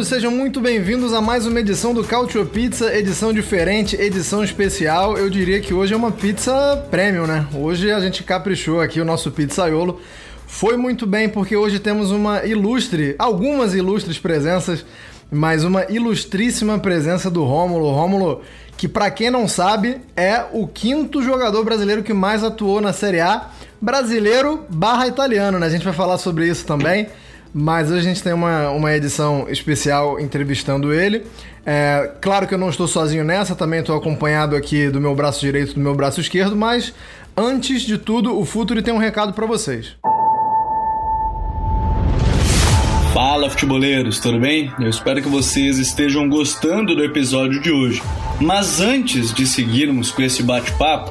Todos, sejam muito bem-vindos a mais uma edição do Cautio Pizza, edição diferente, edição especial. Eu diria que hoje é uma pizza premium, né? Hoje a gente caprichou aqui o nosso pizzaiolo. Foi muito bem porque hoje temos uma ilustre, algumas ilustres presenças, mas uma ilustríssima presença do Rômulo. Rômulo, que para quem não sabe, é o quinto jogador brasileiro que mais atuou na Série A, brasileiro barra italiano, né? A gente vai falar sobre isso também. Mas hoje a gente tem uma, uma edição especial entrevistando ele. É, claro que eu não estou sozinho nessa, também estou acompanhado aqui do meu braço direito e do meu braço esquerdo, mas antes de tudo, o Futuri tem um recado para vocês. Fala futeboleiros, tudo bem? Eu espero que vocês estejam gostando do episódio de hoje. Mas antes de seguirmos com esse bate-papo,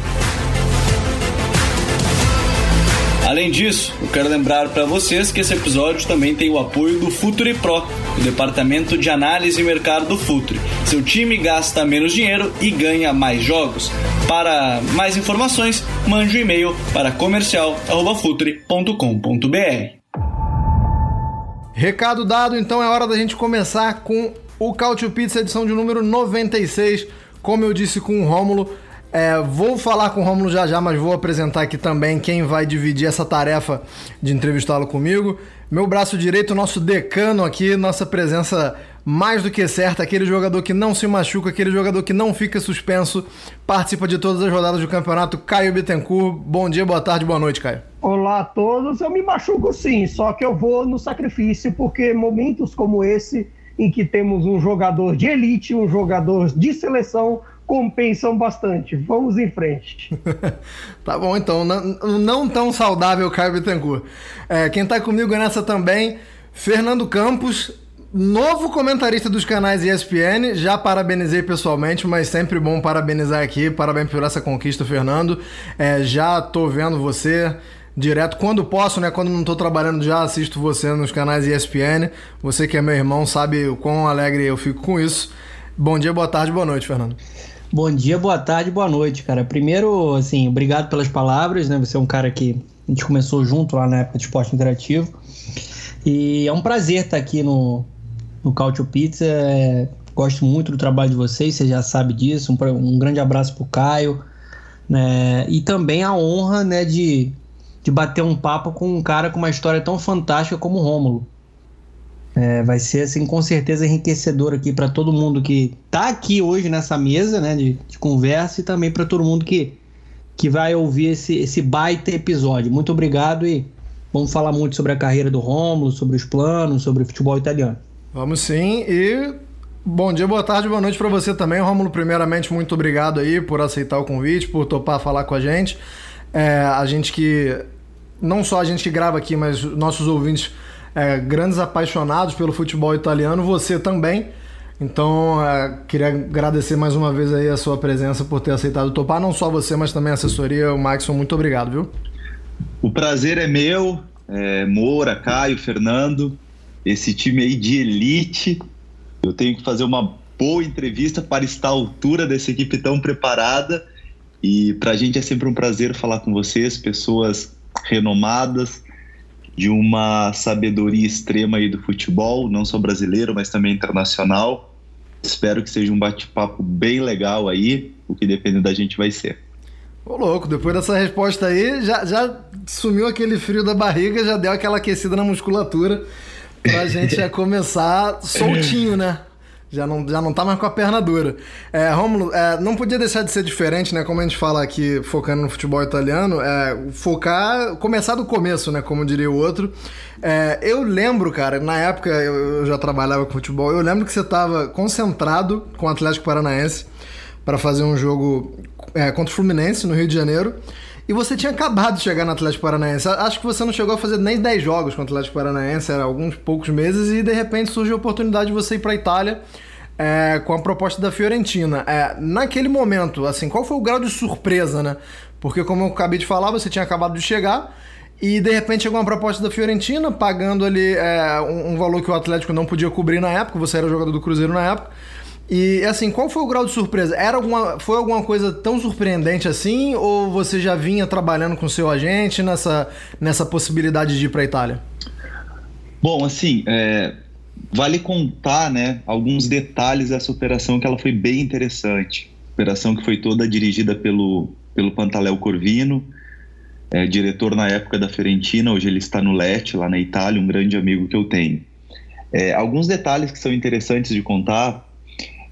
Além disso, eu quero lembrar para vocês que esse episódio também tem o apoio do Futuri Pro, o departamento de análise e mercado do Futuri. Seu time gasta menos dinheiro e ganha mais jogos. Para mais informações, mande um e-mail para comercial@futuri.com.br. Recado dado, então é hora da gente começar com o Cautio Pizza edição de número 96. Como eu disse com o Rômulo, é, vou falar com o Romulo já já, mas vou apresentar aqui também quem vai dividir essa tarefa de entrevistá-lo comigo. Meu braço direito, nosso decano aqui, nossa presença mais do que certa, aquele jogador que não se machuca, aquele jogador que não fica suspenso, participa de todas as rodadas do campeonato, Caio Bittencourt. Bom dia, boa tarde, boa noite, Caio. Olá a todos, eu me machuco sim, só que eu vou no sacrifício, porque momentos como esse, em que temos um jogador de elite, um jogador de seleção, compensam bastante. Vamos em frente. tá bom, então. Não, não tão saudável, Caio Bittencourt. É, quem tá comigo nessa também, Fernando Campos, novo comentarista dos canais ESPN. Já parabenizei pessoalmente, mas sempre bom parabenizar aqui. Parabéns por essa conquista, Fernando. É, já tô vendo você direto quando posso, né? Quando não tô trabalhando, já assisto você nos canais ESPN. Você que é meu irmão sabe o quão alegre eu fico com isso. Bom dia, boa tarde, boa noite, Fernando. Bom dia, boa tarde, boa noite, cara. Primeiro, assim, obrigado pelas palavras, né? Você é um cara que a gente começou junto lá na época de esporte interativo. E é um prazer estar aqui no, no Cautio Pizza. É, gosto muito do trabalho de vocês, você já sabe disso. Um, um grande abraço pro Caio. Né? E também a honra né, de, de bater um papo com um cara com uma história tão fantástica como o Rômulo. É, vai ser, assim, com certeza enriquecedor aqui para todo mundo que está aqui hoje nessa mesa, né, de, de conversa e também para todo mundo que, que vai ouvir esse, esse baita episódio. Muito obrigado e vamos falar muito sobre a carreira do Rômulo, sobre os planos, sobre o futebol italiano. Vamos sim e bom dia, boa tarde, boa noite para você também, Rômulo. Primeiramente, muito obrigado aí por aceitar o convite, por topar falar com a gente. É, a gente que não só a gente que grava aqui, mas nossos ouvintes é, grandes apaixonados pelo futebol italiano, você também. Então, é, queria agradecer mais uma vez aí a sua presença por ter aceitado topar, não só você, mas também a assessoria, o Maxson, muito obrigado, viu? O prazer é meu, é, Moura, Caio, Fernando, esse time aí de elite. Eu tenho que fazer uma boa entrevista para estar à altura dessa equipe tão preparada. E para a gente é sempre um prazer falar com vocês, pessoas renomadas, de uma sabedoria extrema aí do futebol, não só brasileiro, mas também internacional. Espero que seja um bate-papo bem legal aí, o que depende da gente vai ser. Ô louco, depois dessa resposta aí, já, já sumiu aquele frio da barriga, já deu aquela aquecida na musculatura. pra gente já começar soltinho, né? Já não, já não tá mais com a perna dura. É, Romulo, é, não podia deixar de ser diferente, né? Como a gente fala aqui, focando no futebol italiano, é, focar, começar do começo, né? Como diria o outro. É, eu lembro, cara, na época eu, eu, já trabalhava com futebol, eu lembro que você tava concentrado com o Atlético Paranaense para fazer um jogo é, contra o Fluminense no Rio de Janeiro. E você tinha acabado de chegar no Atlético Paranaense. Acho que você não chegou a fazer nem 10 jogos com o Atlético Paranaense, era alguns poucos meses, e de repente surgiu a oportunidade de você ir para a Itália é, com a proposta da Fiorentina. É, naquele momento, assim, qual foi o grau de surpresa, né? Porque, como eu acabei de falar, você tinha acabado de chegar. E de repente chegou uma proposta da Fiorentina, pagando ali é, um, um valor que o Atlético não podia cobrir na época, você era jogador do Cruzeiro na época. E assim, qual foi o grau de surpresa? Era alguma, foi alguma coisa tão surpreendente assim ou você já vinha trabalhando com seu agente nessa, nessa possibilidade de ir para a Itália? Bom, assim, é, vale contar, né, alguns detalhes dessa operação que ela foi bem interessante. Operação que foi toda dirigida pelo pelo Pantaleo Corvino, é, diretor na época da Fiorentina, hoje ele está no Lete, lá na Itália, um grande amigo que eu tenho. É, alguns detalhes que são interessantes de contar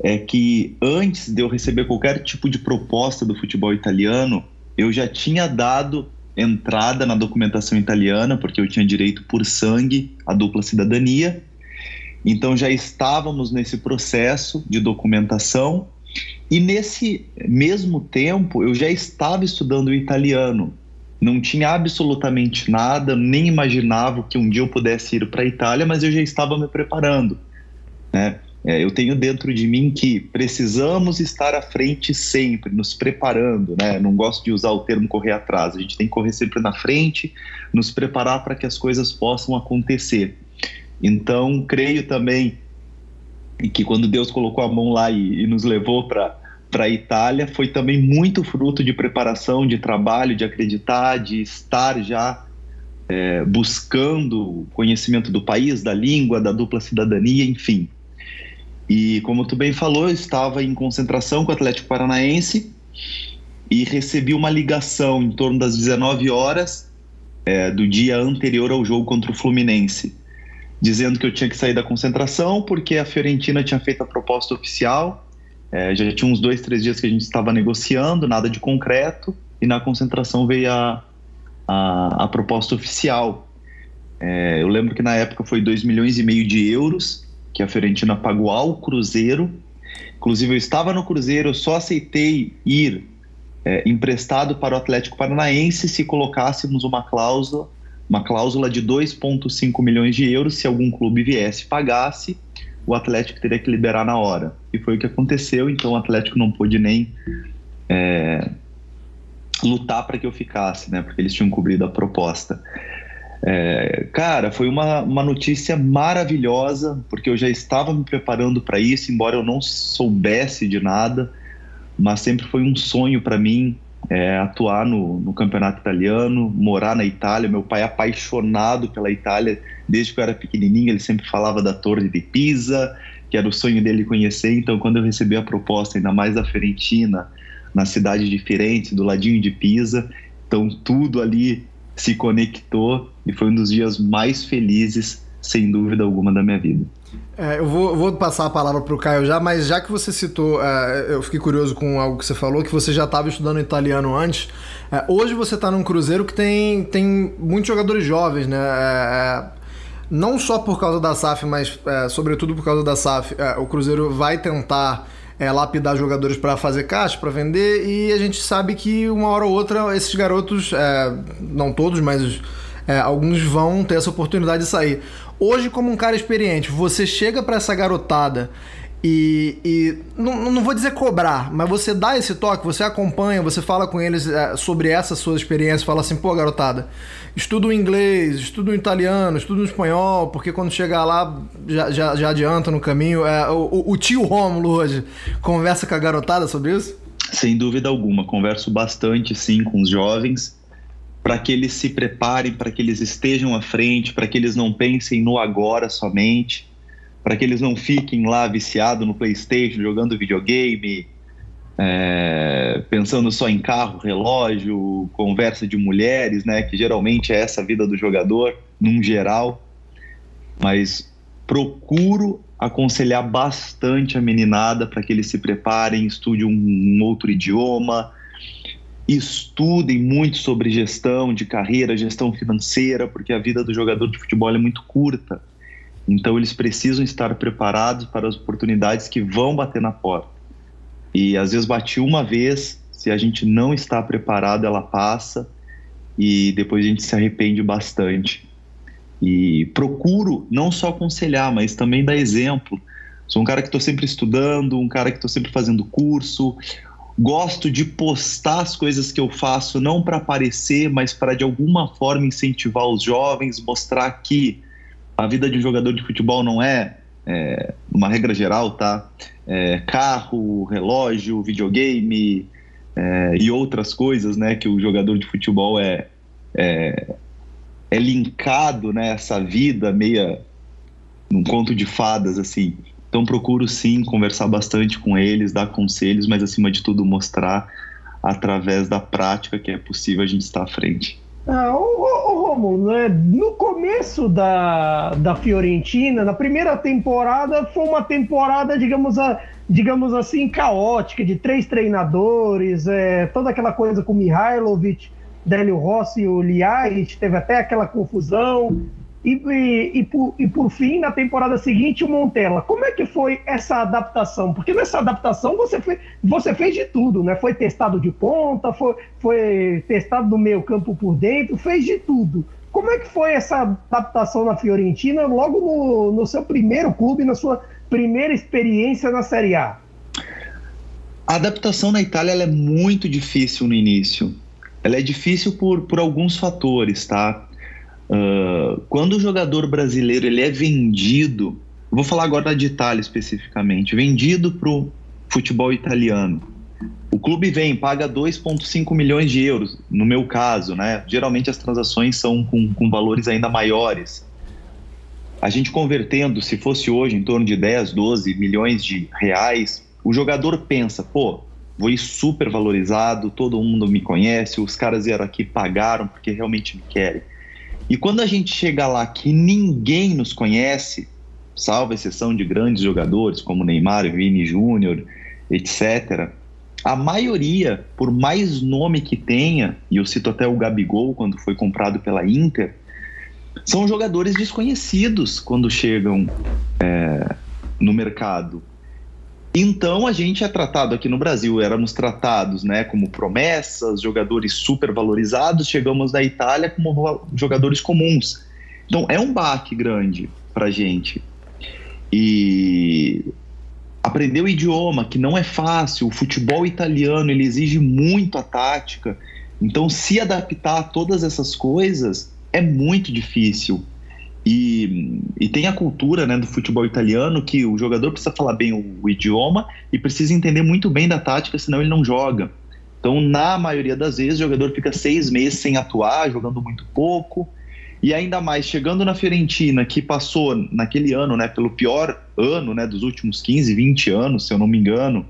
é que antes de eu receber qualquer tipo de proposta do futebol italiano, eu já tinha dado entrada na documentação italiana, porque eu tinha direito por sangue à dupla cidadania. Então já estávamos nesse processo de documentação e nesse mesmo tempo eu já estava estudando o italiano. Não tinha absolutamente nada, nem imaginava que um dia eu pudesse ir para a Itália, mas eu já estava me preparando. Né? É, eu tenho dentro de mim que precisamos estar à frente sempre, nos preparando, né? Não gosto de usar o termo correr atrás, a gente tem que correr sempre na frente, nos preparar para que as coisas possam acontecer. Então, creio também que quando Deus colocou a mão lá e, e nos levou para para a Itália foi também muito fruto de preparação, de trabalho, de acreditar, de estar já é, buscando conhecimento do país, da língua, da dupla cidadania, enfim. E como tu bem falou, eu estava em concentração com o Atlético Paranaense e recebi uma ligação em torno das 19 horas é, do dia anterior ao jogo contra o Fluminense, dizendo que eu tinha que sair da concentração porque a Fiorentina tinha feito a proposta oficial. É, já tinha uns dois, três dias que a gente estava negociando, nada de concreto, e na concentração veio a, a, a proposta oficial. É, eu lembro que na época foi 2 milhões e meio de euros que a Fiorentina pagou ao Cruzeiro. Inclusive, eu estava no Cruzeiro, eu só aceitei ir é, emprestado para o Atlético Paranaense se colocássemos uma cláusula, uma cláusula de 2,5 milhões de euros. Se algum clube viesse pagasse, o Atlético teria que liberar na hora. E foi o que aconteceu, então o Atlético não pôde nem é, lutar para que eu ficasse, né? Porque eles tinham cobrido a proposta. É, cara, foi uma, uma notícia maravilhosa, porque eu já estava me preparando para isso, embora eu não soubesse de nada, mas sempre foi um sonho para mim é, atuar no, no, campeonato italiano, morar na Itália. Meu pai é apaixonado pela Itália desde que eu era pequenininho, ele sempre falava da Torre de Pisa, que era o sonho dele conhecer. Então, quando eu recebi a proposta, ainda mais da Fiorentina, na cidade de Firenze, do ladinho de Pisa, então tudo ali se conectou e foi um dos dias mais felizes, sem dúvida alguma, da minha vida. É, eu vou, vou, passar a palavra para o Caio já, mas já que você citou, é, eu fiquei curioso com algo que você falou, que você já estava estudando italiano antes. É, hoje você está num cruzeiro que tem, tem muitos jogadores jovens, né? É, é, não só por causa da SAF, mas é, sobretudo por causa da SAF. o Cruzeiro vai tentar é, lapidar jogadores para fazer caixa, para vender, e a gente sabe que uma hora ou outra esses garotos, é, não todos, mas é, alguns vão ter essa oportunidade de sair. Hoje, como um cara experiente, você chega para essa garotada e, e não, não, vou dizer cobrar, mas você dá esse toque, você acompanha, você fala com eles é, sobre essa sua experiência, fala assim, pô, garotada, estuda o inglês, estuda o italiano, estuda o espanhol, porque quando chegar lá já, já, já adianta no caminho. É, o, o tio Rômulo hoje conversa com a garotada sobre isso? Sem dúvida alguma, converso bastante sim com os jovens para que eles se preparem, para que eles estejam à frente, para que eles não pensem no agora somente para que eles não fiquem lá viciados no PlayStation, jogando videogame, é, pensando só em carro, relógio, conversa de mulheres, né? Que geralmente é essa a vida do jogador, num geral. mas procuro aconselhar bastante a meninada para que eles se preparem, estudem um, um outro idioma, estudem muito sobre gestão de carreira, gestão financeira, porque a vida do jogador de futebol é muito curta. Então eles precisam estar preparados para as oportunidades que vão bater na porta. E às vezes bate uma vez, se a gente não está preparado, ela passa e depois a gente se arrepende bastante. E procuro não só aconselhar, mas também dar exemplo. Sou um cara que estou sempre estudando, um cara que estou sempre fazendo curso. Gosto de postar as coisas que eu faço, não para aparecer, mas para de alguma forma incentivar os jovens, mostrar que a vida de um jogador de futebol não é, é uma regra geral, tá? É, carro, relógio, videogame é, e outras coisas, né? Que o jogador de futebol é, é, é linkado né, vida meia num conto de fadas assim. Então procuro sim conversar bastante com eles, dar conselhos, mas acima de tudo mostrar através da prática que é possível a gente estar à frente. Ah, o, Romulo, né? no começo da, da Fiorentina, na primeira temporada, foi uma temporada, digamos, a, digamos assim, caótica, de três treinadores, é, toda aquela coisa com Mihailovic, Délio Rossi e o teve até aquela confusão. E, e, e, por, e por fim, na temporada seguinte, o Montella. Como é que foi essa adaptação? Porque nessa adaptação você fez, você fez de tudo, né? Foi testado de ponta, foi, foi testado no meio campo por dentro, fez de tudo. Como é que foi essa adaptação na Fiorentina logo no, no seu primeiro clube, na sua primeira experiência na Série A? A adaptação na Itália é muito difícil no início ela é difícil por, por alguns fatores, tá? Uh, quando o jogador brasileiro ele é vendido, vou falar agora de Itália especificamente, vendido para o futebol italiano. O clube vem, paga 2,5 milhões de euros, no meu caso, né? Geralmente as transações são com, com valores ainda maiores. A gente convertendo, se fosse hoje, em torno de 10, 12 milhões de reais, o jogador pensa, pô, vou ir super valorizado, todo mundo me conhece, os caras vieram aqui, pagaram porque realmente me querem. E quando a gente chega lá que ninguém nos conhece, salvo exceção de grandes jogadores como Neymar, Vini Júnior, etc., a maioria, por mais nome que tenha, e eu cito até o Gabigol quando foi comprado pela Inter, são jogadores desconhecidos quando chegam é, no mercado. Então a gente é tratado aqui no Brasil, éramos tratados né, como promessas, jogadores super valorizados, chegamos na Itália como jogadores comuns. Então é um baque grande para gente. E aprender o idioma, que não é fácil, o futebol italiano ele exige muito a tática. Então se adaptar a todas essas coisas é muito difícil. E, e tem a cultura né, do futebol italiano que o jogador precisa falar bem o, o, idioma e precisa entender muito bem da tática, senão ele não joga. Então, na maioria das vezes, o jogador fica seis meses sem atuar, jogando muito pouco. E ainda mais, chegando na Fiorentina, que passou naquele ano, né, pelo pior ano né, dos últimos 15, 20 anos, se eu não me engano,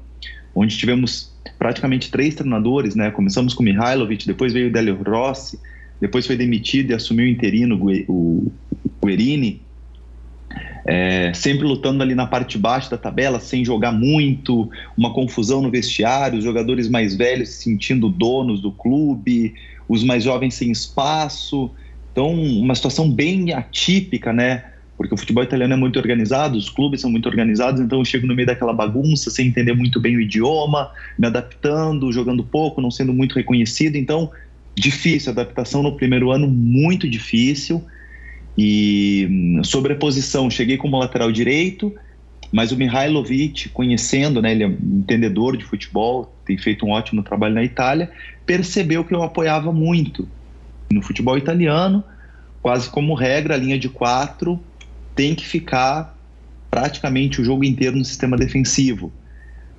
onde tivemos praticamente três treinadores, né? Começamos com Mihailovic, depois veio o Delio Rossi, depois foi demitido e assumiu o interino, o, Guerini, é, sempre lutando ali na parte de baixo da tabela, sem jogar muito, uma confusão no vestiário, os jogadores mais velhos se sentindo donos do clube, os mais jovens sem espaço. Então, uma situação bem atípica, né? Porque o futebol italiano é muito organizado, os clubes são muito organizados, então eu chego no meio daquela bagunça, sem entender muito bem o idioma, me adaptando, jogando pouco, não sendo muito reconhecido. Então, difícil, adaptação no primeiro ano, muito difícil. E hum, sobre a posição, cheguei como lateral direito, mas o Mihailovic, conhecendo, né, ele é um entendedor de futebol, tem feito um ótimo trabalho na Itália, percebeu que eu apoiava muito no futebol italiano, quase como regra, a linha de quatro tem que ficar praticamente o jogo inteiro no sistema defensivo,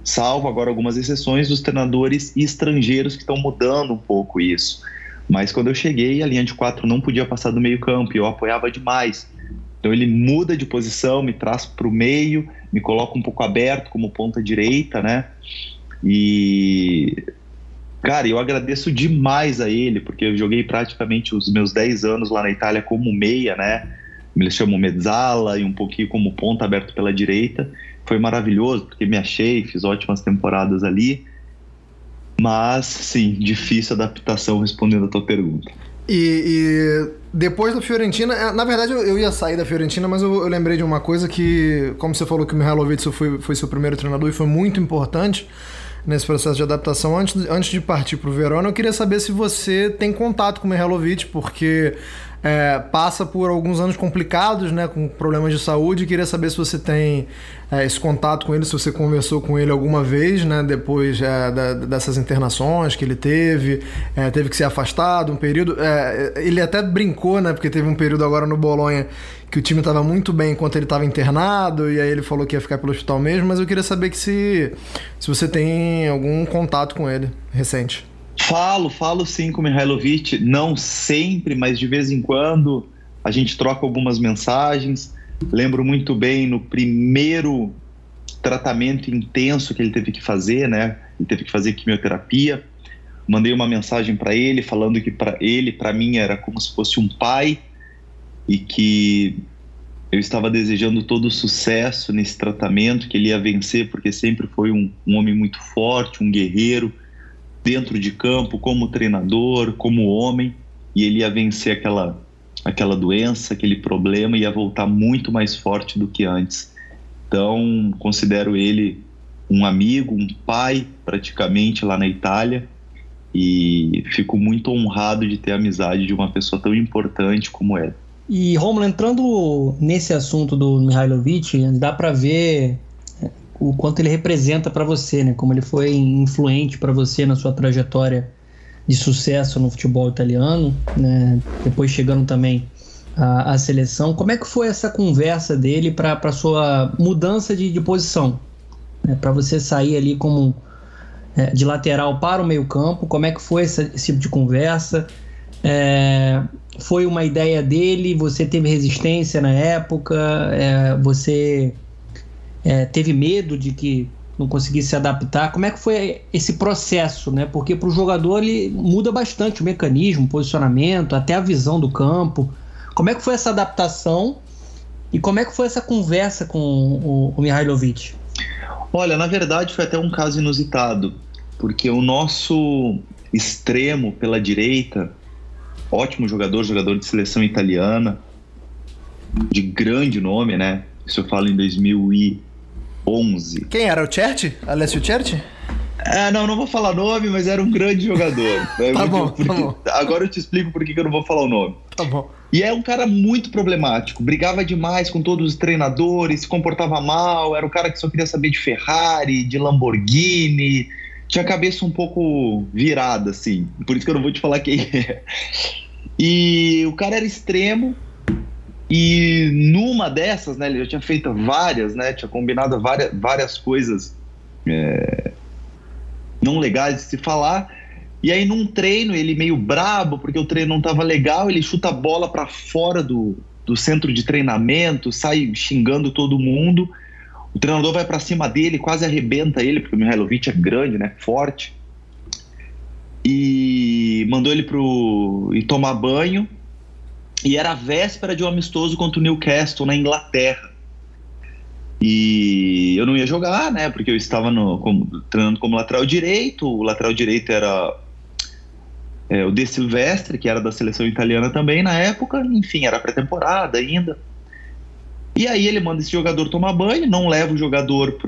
salvo agora algumas exceções dos treinadores estrangeiros que estão mudando um pouco isso. Mas quando eu cheguei, a linha de quatro não podia passar do meio campo e eu apoiava demais. Então ele muda de posição, me traz para o meio, me coloca um pouco aberto como ponta direita, né? E cara, eu agradeço demais a ele, porque eu joguei praticamente os meus 10 anos lá na Itália como meia, né? eles chamam mezzala, e um pouquinho como ponta aberto pela direita. Foi maravilhoso, porque me achei, fiz ótimas temporadas ali. Mas, sim, difícil adaptação respondendo a tua pergunta. E, e, depois da Fiorentina, é, na verdade eu, ia sair da Fiorentina, mas eu, eu, lembrei de uma coisa que, como você falou que o Mihailovic foi, foi seu primeiro treinador e foi muito importante nesse processo de adaptação. Antes, antes de partir para o Verona, eu queria saber se você tem contato com o Mihailovic, porque é, passa por alguns anos complicados, né, com problemas de saúde. Queria saber se você tem é, esse contato com ele, se você conversou com ele alguma vez, né, depois é, da, dessas internações que ele teve, é, teve que ser afastado um período. É, ele até brincou, né, porque teve um período agora no Bolonha que o time estava muito bem enquanto ele estava internado e aí ele falou que ia ficar pelo hospital mesmo. Mas eu queria saber que se, se você tem algum contato com ele recente. Falo, falo sim com o Mihailovic, não sempre, mas de vez em quando a gente troca algumas mensagens. Lembro muito bem no primeiro tratamento intenso que ele teve que fazer, né? Ele teve que fazer quimioterapia. Mandei uma mensagem para ele falando que para ele, para mim, era como se fosse um pai e que eu estava desejando todo sucesso nesse tratamento, que ele ia vencer, porque sempre foi um, um homem muito forte, um guerreiro dentro de campo, como treinador, como homem, e ele ia vencer aquela, aquela doença, aquele problema, ia voltar muito mais forte do que antes. Então, considero ele um amigo, um pai, praticamente, lá na Itália, e fico muito honrado de ter a amizade de uma pessoa tão importante como ele. E Romulo, entrando nesse assunto do Mihailovic, dá para ver o quanto ele representa para você, né? Como ele foi influente para você na sua trajetória de sucesso no futebol italiano, né? Depois chegando também à, à seleção. Como é que foi essa conversa dele para sua mudança de, de posição? Né? Para você sair ali como é, de lateral para o meio campo, como é que foi esse, esse tipo de conversa? É, foi uma ideia dele? Você teve resistência na época? É, você é, teve medo de que não conseguisse se adaptar. Como é que foi esse processo, né? Porque para o jogador ele muda bastante o mecanismo, o posicionamento, até a visão do campo. Como é que foi essa adaptação e como é que foi essa conversa com o, o Mihailovic? Olha, na verdade foi até um caso inusitado, porque o nosso extremo pela direita, ótimo jogador, jogador de seleção italiana, de grande nome, né? Isso eu falo em 2000 e 11. Quem era? O Certi? Alessio Certi? É, não, não vou falar nome, mas era um grande jogador. É tá, bom, porque, tá bom. Agora eu te explico por que eu não vou falar o nome. Tá bom. E é um cara muito problemático, brigava demais com todos os treinadores, se comportava mal, era um cara que só queria saber de Ferrari, de Lamborghini, tinha a cabeça um pouco virada, assim. Por isso que eu não vou te falar quem é. E o cara era extremo, e numa dessas, né, ele já tinha feito várias, né, tinha combinado várias, várias coisas é, não legais de se falar. E aí num treino, ele meio brabo, porque o treino não estava legal, ele chuta a bola para fora do, do centro de treinamento, sai xingando todo mundo. O treinador vai para cima dele, quase arrebenta ele, porque o Mihailovic é grande, né, forte. E mandou ele pro ir tomar banho e era a véspera de um amistoso contra o Newcastle na Inglaterra. E eu não ia jogar, né? Porque eu estava no, como, treinando como lateral direito. O lateral direito era é, o De Silvestre, que era da seleção italiana também na época. Enfim, era pré-temporada ainda. E aí ele manda esse jogador tomar banho, não leva o jogador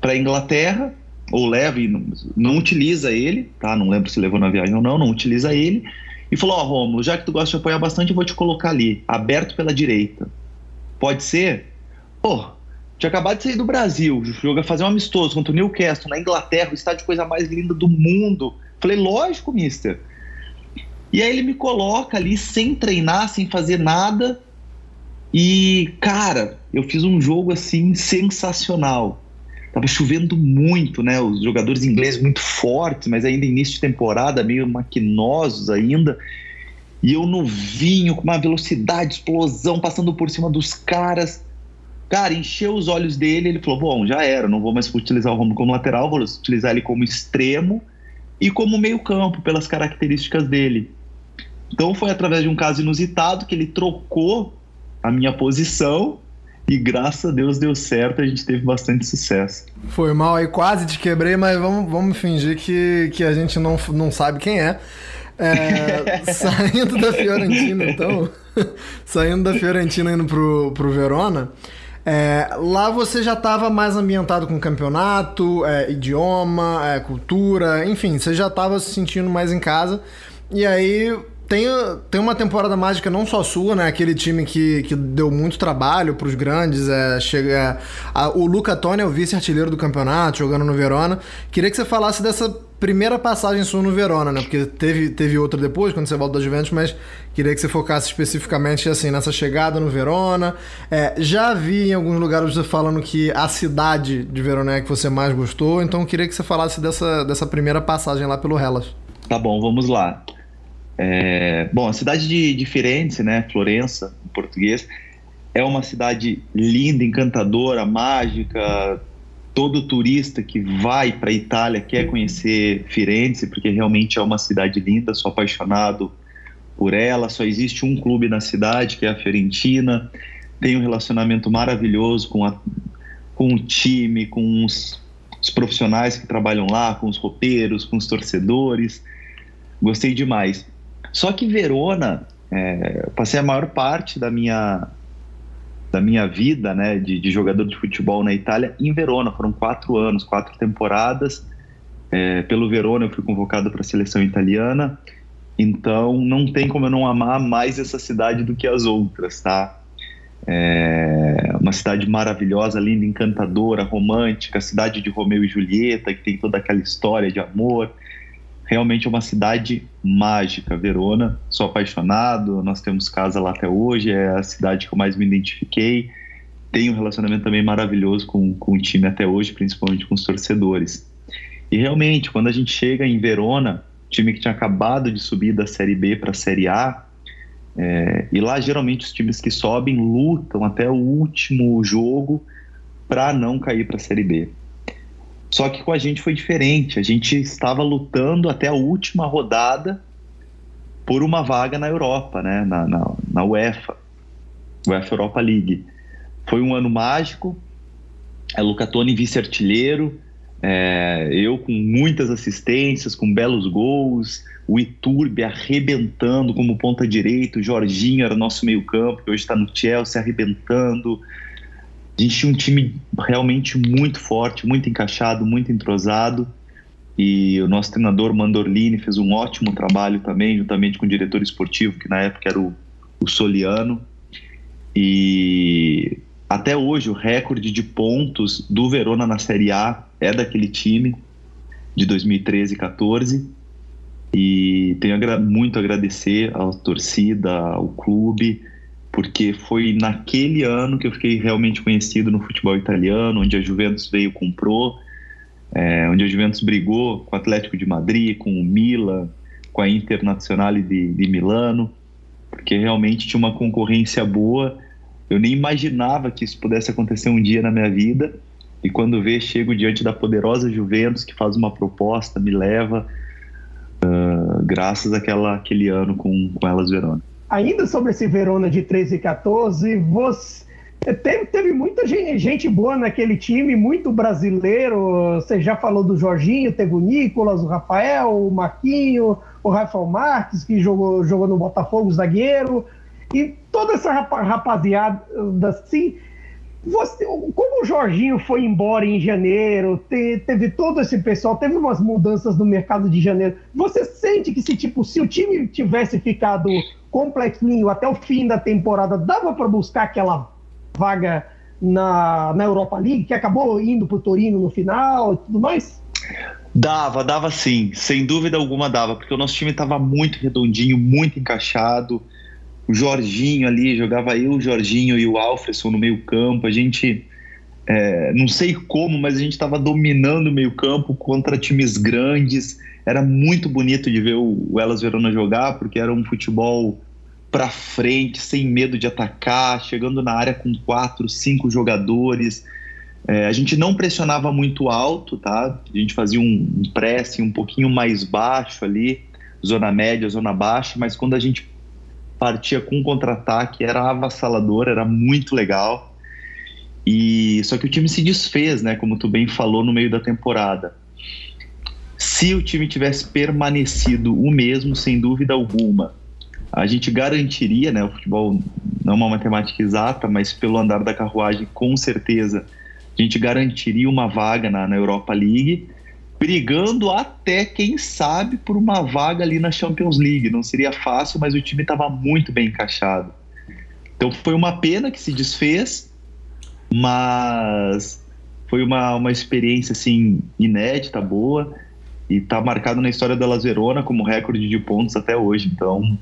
para a Inglaterra, ou leva e não, não utiliza ele, tá? Não lembro se levou na viagem ou não, não utiliza ele e falou: Ó, oh, Romulo, já que tu gosta de apoiar bastante, eu vou te colocar ali, aberto pela direita. Pode ser? Pô, tinha acabado de sair do Brasil, joga fazer um amistoso contra o Newcastle na Inglaterra, o estádio coisa mais linda do mundo. Falei: lógico, mister. E aí ele me coloca ali sem treinar, sem fazer nada. E, cara, eu fiz um jogo assim sensacional. Tava chovendo muito, né? Os jogadores ingleses muito fortes, mas ainda início de temporada, meio maquinosos ainda. E eu novinho, com uma velocidade, explosão, passando por cima dos caras. Cara, encheu os olhos dele. Ele falou: Bom, já era, não vou mais utilizar o Romulo como lateral, vou utilizar ele como extremo e como meio-campo, pelas características dele. Então foi através de um caso inusitado que ele trocou a minha posição e graças a Deus deu certo, a gente teve bastante sucesso. Foi mal aí, quase te quebrei, mas vamos, vamos fingir que, que a gente não, não sabe quem é. é saindo da Fiorentina, então, saindo da Fiorentina indo pro, pro Verona, é, lá você já estava mais ambientado com campeonato, é, idioma, é, cultura, enfim, você já estava se sentindo mais em casa. E aí tem, tem uma temporada mágica não só sua, né? Aquele time que, que deu muito trabalho para os grandes. É, chega, é, a, o Luca Toni é o vice-artilheiro do campeonato, jogando no Verona. Queria que você falasse dessa primeira passagem sua no Verona, né? Porque teve, teve outra depois, quando você volta da Juventus, mas queria que você focasse especificamente assim nessa chegada no Verona. É, já vi em alguns lugares você falando que a cidade de Verona é que você mais gostou, então queria que você falasse dessa, dessa primeira passagem lá pelo Hellas. Tá bom, vamos lá. É, bom, a cidade de, de Firenze, né, Florença, em português, é uma cidade linda, encantadora, mágica. Todo turista que vai para a Itália quer conhecer Firenze, porque realmente é uma cidade linda. Sou apaixonado por ela. Só existe um clube na cidade, que é a Fiorentina. Tenho um relacionamento maravilhoso com, a, com o time, com os, os profissionais que trabalham lá, com os roupeiros, com os torcedores. Gostei demais. Só que Verona, é, passei a maior parte da minha da minha vida, né, de, de, jogador de futebol na Itália em Verona. Foram quatro anos, quatro temporadas. É, pelo Verona eu fui convocado para a seleção italiana. Então não tem como eu não amar mais essa cidade do que as outras, tá? É uma cidade maravilhosa, linda, encantadora, romântica, cidade de Romeu e Julieta, que tem toda aquela história de amor realmente é uma cidade mágica, Verona. Sou apaixonado, nós temos casa lá até hoje, é a cidade que eu mais me identifiquei. Tenho um relacionamento também maravilhoso com, com o time até hoje, principalmente com os torcedores. E realmente, quando a gente chega em Verona, time que tinha acabado de subir da Série B para a Série A, é, e lá geralmente os times que sobem lutam até o último jogo para não cair para a Série B. Só que com a gente foi diferente. A gente estava lutando até a última rodada por uma vaga na Europa, né? na, na, na UEFA, UEFA Europa League. Foi um ano mágico. A Luca Toni vice-artilheiro, é, eu com muitas assistências, com belos gols, o Iturbe arrebentando como ponta direita, o Jorginho era nosso meio campo, que hoje está no Chelsea arrebentando, gente tinha um time realmente muito forte, muito encaixado, muito entrosado. E o nosso treinador Mandorlini fez um ótimo trabalho também, juntamente com o diretor esportivo, que na época era o, o Soliano. E até hoje o recorde de pontos do Verona na Série A é daquele time de 2013 e 14. E tenho muito a agradecer à torcida, ao clube, porque foi naquele ano que eu fiquei realmente conhecido no futebol italiano, onde a Juventus veio comprou, é, onde a Juventus brigou com o Atlético de Madrid, com o Milan, com a Internazionale de, de Milano, porque realmente tinha uma concorrência boa. Eu nem imaginava que isso pudesse acontecer um dia na minha vida. E quando vê, chego diante da poderosa Juventus, que faz uma proposta, me leva, uh, graças àquela, àquele ano com, com elas Verona ainda sobre esse Verona de 13 e 14, você teve, teve muita gente, gente, boa naquele time, muito brasileiro. Você já falou do Jorginho, teve o Nicolas, o Rafael, o Marquinho, o Rafael Marques, que jogou, jogou no Botafogo, zagueiro, e toda essa rapaziada assim. Você, como o Jorginho foi embora em janeiro, te, teve todo esse pessoal, teve umas mudanças no mercado de janeiro. Você sente que se tipo, se o time tivesse ficado completinho até o fim da temporada, dava para buscar aquela vaga na, na Europa League, que acabou indo para o Torino no final e tudo mais? Dava, dava sim, sem dúvida alguma dava, porque o nosso time estava muito redondinho, muito encaixado. O Jorginho ali, jogava eu, o Jorginho e o Alfredson no meio campo. A gente, é, não sei como, mas a gente estava dominando o meio campo contra times grandes era muito bonito de ver o, Elas Verona jogar, porque era um futebol para frente, sem medo de atacar, chegando na área com quatro, cinco jogadores. É, a gente não pressionava muito alto, tá? A gente fazia um, um pressing um pouquinho mais baixo ali, zona média, zona baixa, mas quando a gente partia com contra-ataque, era avassalador, era muito legal. E só que o time se desfez, né, como tu bem falou no meio da temporada. Se o time tivesse permanecido o mesmo, sem dúvida alguma, a gente garantiria, né, o futebol não é uma matemática exata, mas pelo andar da carruagem, com certeza, a gente garantiria uma vaga na, na Europa League, brigando até, quem sabe, por uma vaga ali na Champions League. Não seria fácil, mas o time estava muito bem encaixado. Então foi uma pena que se desfez, mas foi uma, uma experiência assim inédita, boa, e está marcado na história da Las Verona como recorde de pontos até hoje. Então,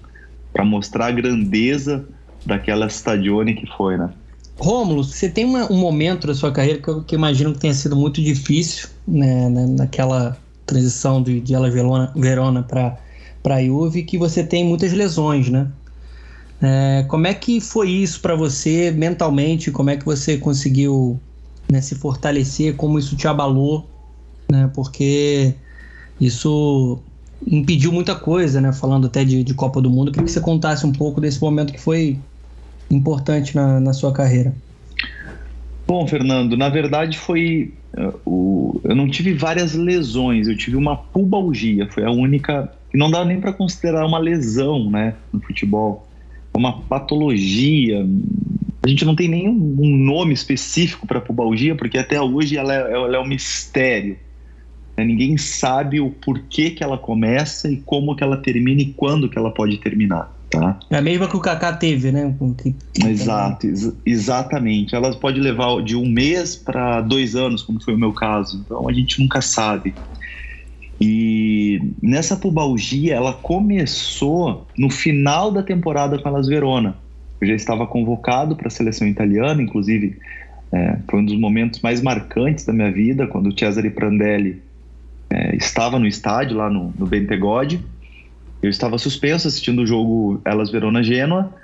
para mostrar a grandeza daquela stadione que foi, né? Rômulo, você tem uma, um momento da sua carreira que eu, que imagino que tenha sido muito difícil, né, né naquela transição de, de Verona, Verona para para Juve, que você tem muitas lesões, né? É, como é que foi isso para você mentalmente? Como é que você conseguiu né, se fortalecer? Como isso te abalou? Né? Porque isso impediu muita coisa, né? Falando até de, de Copa do Mundo. Queria que você contasse um pouco desse momento que foi importante na, na sua carreira. Bom, Fernando, na verdade foi. Uh, o, eu não tive várias lesões, eu tive uma pubalgia, foi a única. que não dá nem para considerar uma lesão, né, no futebol. Uma patologia. A gente não tem nenhum nome específico para pubalgia, porque até hoje ela é, ela é um mistério. Né? Ninguém sabe o porquê que ela começa e como que ela termina e quando que ela pode terminar. Tá? É a mesma que o Kaká teve, né? Que... Exato, ex exatamente. Ela pode levar de um mês para dois anos, como foi o meu caso. Então a gente nunca sabe. E nessa pubalgia, ela começou no final da temporada com a Las Verona. Eu já estava convocado para a seleção italiana, inclusive é, foi um dos momentos mais marcantes da minha vida, quando o Cesare Prandelli é, estava no estádio lá no, no Bentegode. Eu estava suspenso assistindo o jogo Elas Verona Gênua.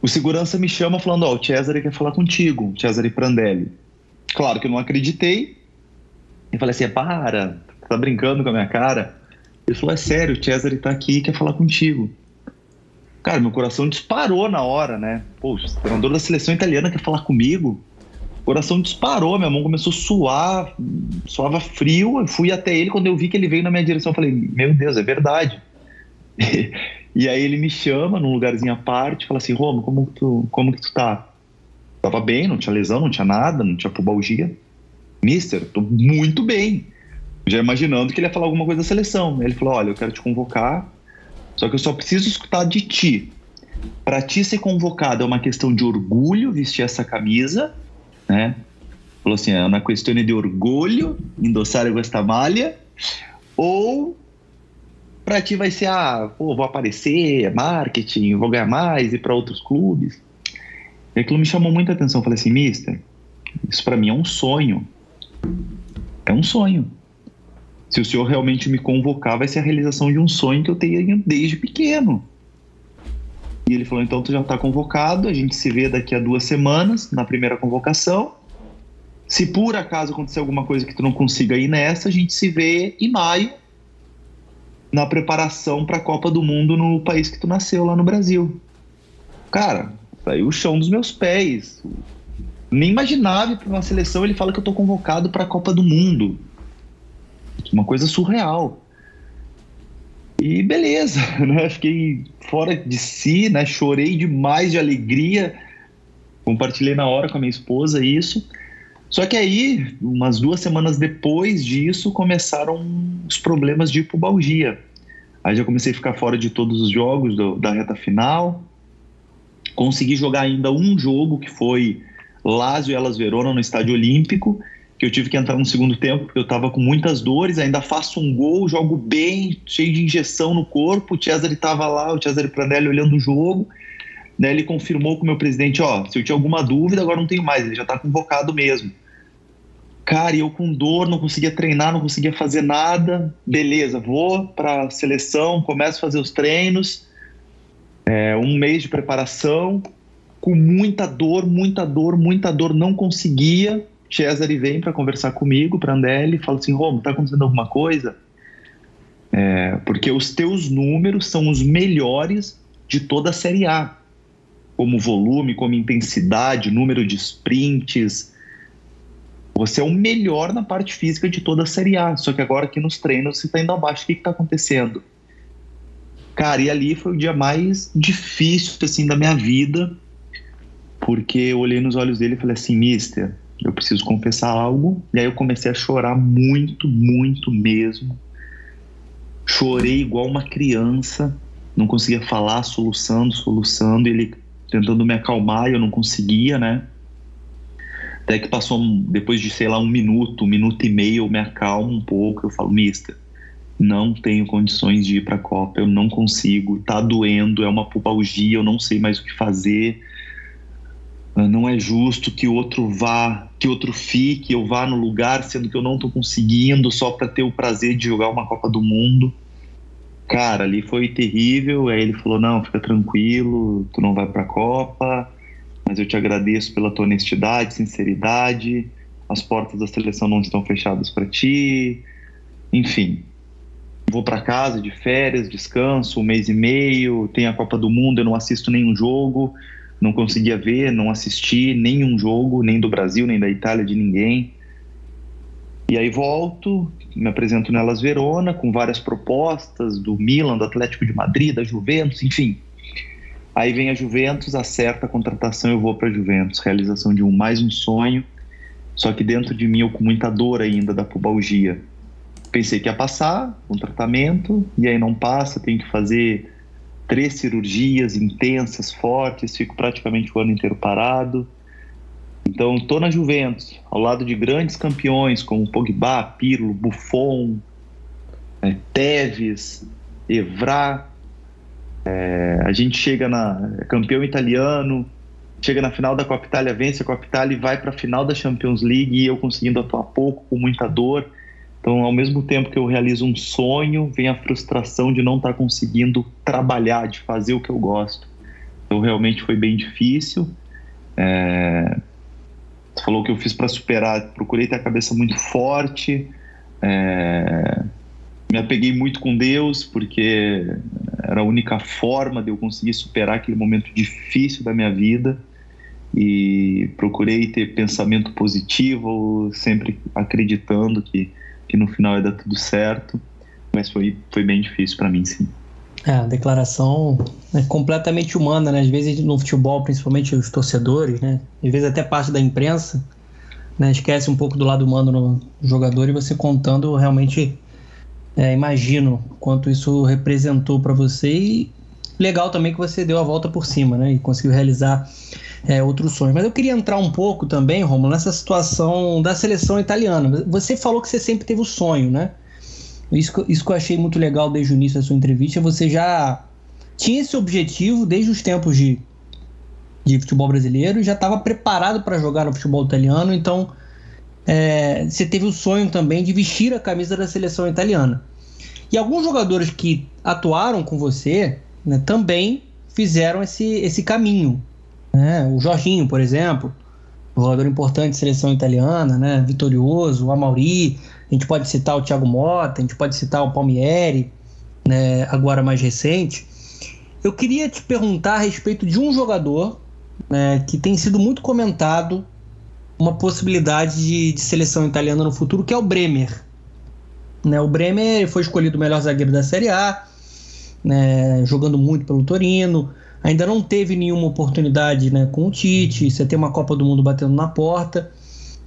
O segurança me chama falando: Ó, oh, o Cesare quer falar contigo, Cesare Prandelli. Claro que eu não acreditei. Eu falei assim: para, tá brincando com a minha cara. Ele falou: é sério, o Cesare tá aqui e quer falar contigo. Cara, meu coração disparou na hora, né? Poxa, o treinador da seleção italiana quer falar comigo coração disparou, minha mão começou a suar, suava frio. Eu fui até ele, quando eu vi que ele veio na minha direção, eu falei: Meu Deus, é verdade. E aí ele me chama num lugarzinho à parte, fala assim: Roma, como que tu, como que tu tá? Tava bem, não tinha lesão, não tinha nada, não tinha pubalgia. Mister, tô muito bem. Já imaginando que ele ia falar alguma coisa da seleção. Ele falou: Olha, eu quero te convocar, só que eu só preciso escutar de ti. Para ti ser convocado é uma questão de orgulho vestir essa camisa né? Falou assim, é uma questão de orgulho endossar esta malha ou para ti vai ser, ah, pô, vou aparecer, é marketing, vou ganhar mais, ir para outros clubes. E aquilo me chamou muita atenção. Eu falei assim, mister, isso para mim é um sonho. É um sonho. Se o senhor realmente me convocar, vai ser a realização de um sonho que eu tenho desde pequeno. E ele falou: então tu já está convocado, a gente se vê daqui a duas semanas na primeira convocação. Se por acaso acontecer alguma coisa que tu não consiga ir nessa, a gente se vê em maio na preparação para a Copa do Mundo no país que tu nasceu, lá no Brasil. Cara, saiu o chão dos meus pés. Nem imaginava para uma seleção ele fala que eu tô convocado para a Copa do Mundo. Uma coisa surreal. E beleza, né? Fiquei fora de si, né? Chorei demais de alegria. Compartilhei na hora com a minha esposa isso. Só que aí, umas duas semanas depois disso, começaram os problemas de pubalgia. Aí já comecei a ficar fora de todos os jogos do, da reta final. Consegui jogar ainda um jogo, que foi Lazio e Elas Verona no Estádio Olímpico que eu tive que entrar no segundo tempo porque eu estava com muitas dores, ainda faço um gol, jogo bem, cheio de injeção no corpo. O Cesare estava lá, o Cesare Pranelli olhando o jogo. Daí ele confirmou com o meu presidente, ó, se eu tinha alguma dúvida, agora não tenho mais, ele já está convocado mesmo. Cara, eu com dor, não conseguia treinar, não conseguia fazer nada. Beleza, vou para a seleção, começo a fazer os treinos. É, um mês de preparação, com muita dor, muita dor, muita dor, não conseguia Cesare vem para conversar comigo, para Andelli, fala assim: Romo, tá acontecendo alguma coisa? É, porque os teus números são os melhores de toda a Série A, como volume, como intensidade, número de sprints. Você é o melhor na parte física de toda a Série A, só que agora aqui nos treinos você está indo abaixo. O que está acontecendo? Cara, e ali foi o dia mais difícil assim da minha vida, porque eu olhei nos olhos dele e falei assim, Mister, eu preciso confessar algo. E aí eu comecei a chorar muito, muito mesmo. Chorei igual uma criança, não conseguia falar, soluçando, soluçando, ele tentando me acalmar, e eu não conseguia, né? Até que passou, depois de, sei lá, um minuto, um minuto e meio, eu me acalmo um pouco, eu falo, mister, não tenho condições de ir para a Copa, eu não consigo, tá doendo, é uma pubalgia, eu não sei mais o que fazer. Não é justo que outro vá, que outro fique, eu vá no lugar, sendo que eu não estou conseguindo só para ter o prazer de jogar uma Copa do Mundo. Cara, ali foi terrível. Aí ele falou: Não, fica tranquilo, tu não vai para a Copa, mas eu te agradeço pela tua honestidade, sinceridade. As portas da seleção não estão fechadas para ti. Enfim, vou para casa de férias, descanso um mês e meio, tem a Copa do Mundo, eu não assisto nenhum jogo, não conseguia ver, não assisti nenhum jogo, nem do Brasil, nem da Itália, de ninguém. E aí volto, me apresento nelas Verona, com várias propostas do Milan, do Atlético de Madrid, da Juventus, enfim. Aí vem a Juventus, acerta a contratação, eu vou para a Juventus, realização de um mais um sonho, só que dentro de mim eu com muita dor ainda da pubalgia pensei que ia passar um tratamento e aí não passa, tenho que fazer três cirurgias intensas, fortes, fico praticamente o ano inteiro parado. Então, estou na Juventus, ao lado de grandes campeões como Pogba, Pirlo, Buffon, é, Tevez, Evra. É, a gente chega na é campeão italiano, chega na final da Copa Itália, vence a Copa Itália e vai para a final da Champions League e eu conseguindo atuar pouco, com muita dor. Então, ao mesmo tempo que eu realizo um sonho, vem a frustração de não estar tá conseguindo trabalhar, de fazer o que eu gosto. Então, realmente foi bem difícil. É... Você falou que eu fiz para superar. Procurei ter a cabeça muito forte. É... Me apeguei muito com Deus, porque era a única forma de eu conseguir superar aquele momento difícil da minha vida. E procurei ter pensamento positivo, sempre acreditando que que no final ia dar tudo certo, mas foi, foi bem difícil para mim, sim. É, a declaração é completamente humana, né? Às vezes no futebol, principalmente os torcedores, né? Às vezes até parte da imprensa, né? Esquece um pouco do lado humano no jogador e você contando realmente, é, imagino quanto isso representou para você e legal também que você deu a volta por cima, né? E conseguiu realizar é, outros sonhos. Mas eu queria entrar um pouco também, Romulo, nessa situação da seleção italiana. Você falou que você sempre teve o sonho, né? Isso, isso que eu achei muito legal desde o início da sua entrevista. Você já tinha esse objetivo desde os tempos de, de futebol brasileiro e já estava preparado para jogar no futebol italiano. Então, é, você teve o sonho também de vestir a camisa da seleção italiana. E alguns jogadores que atuaram com você né, também fizeram esse, esse caminho. Né? O Jorginho, por exemplo, jogador importante de seleção italiana, né? vitorioso, o Amauri, a gente pode citar o Thiago Mota, a gente pode citar o Palmieri, né? agora mais recente. Eu queria te perguntar a respeito de um jogador né, que tem sido muito comentado uma possibilidade de, de, seleção italiana no futuro, que é o Bremer. Né, o Bremer foi escolhido o melhor zagueiro da Série A, né, jogando muito pelo Torino, ainda não teve nenhuma oportunidade né, com o Tite. Você tem uma Copa do Mundo batendo na porta.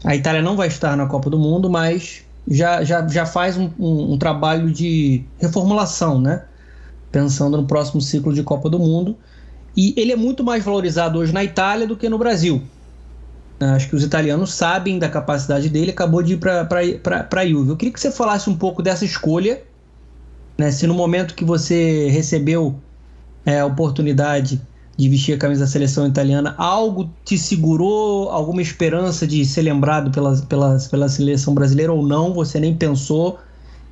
A Itália não vai estar na Copa do Mundo, mas já, já, já faz um, um, um trabalho de reformulação, né? Pensando no próximo ciclo de Copa do Mundo. E ele é muito mais valorizado hoje na Itália do que no Brasil. Acho que os italianos sabem da capacidade dele, acabou de ir para a Juve. Eu queria que você falasse um pouco dessa escolha, né? se no momento que você recebeu é, oportunidade de vestir a camisa da seleção italiana, algo te segurou alguma esperança de ser lembrado pela, pela, pela seleção brasileira ou não? Você nem pensou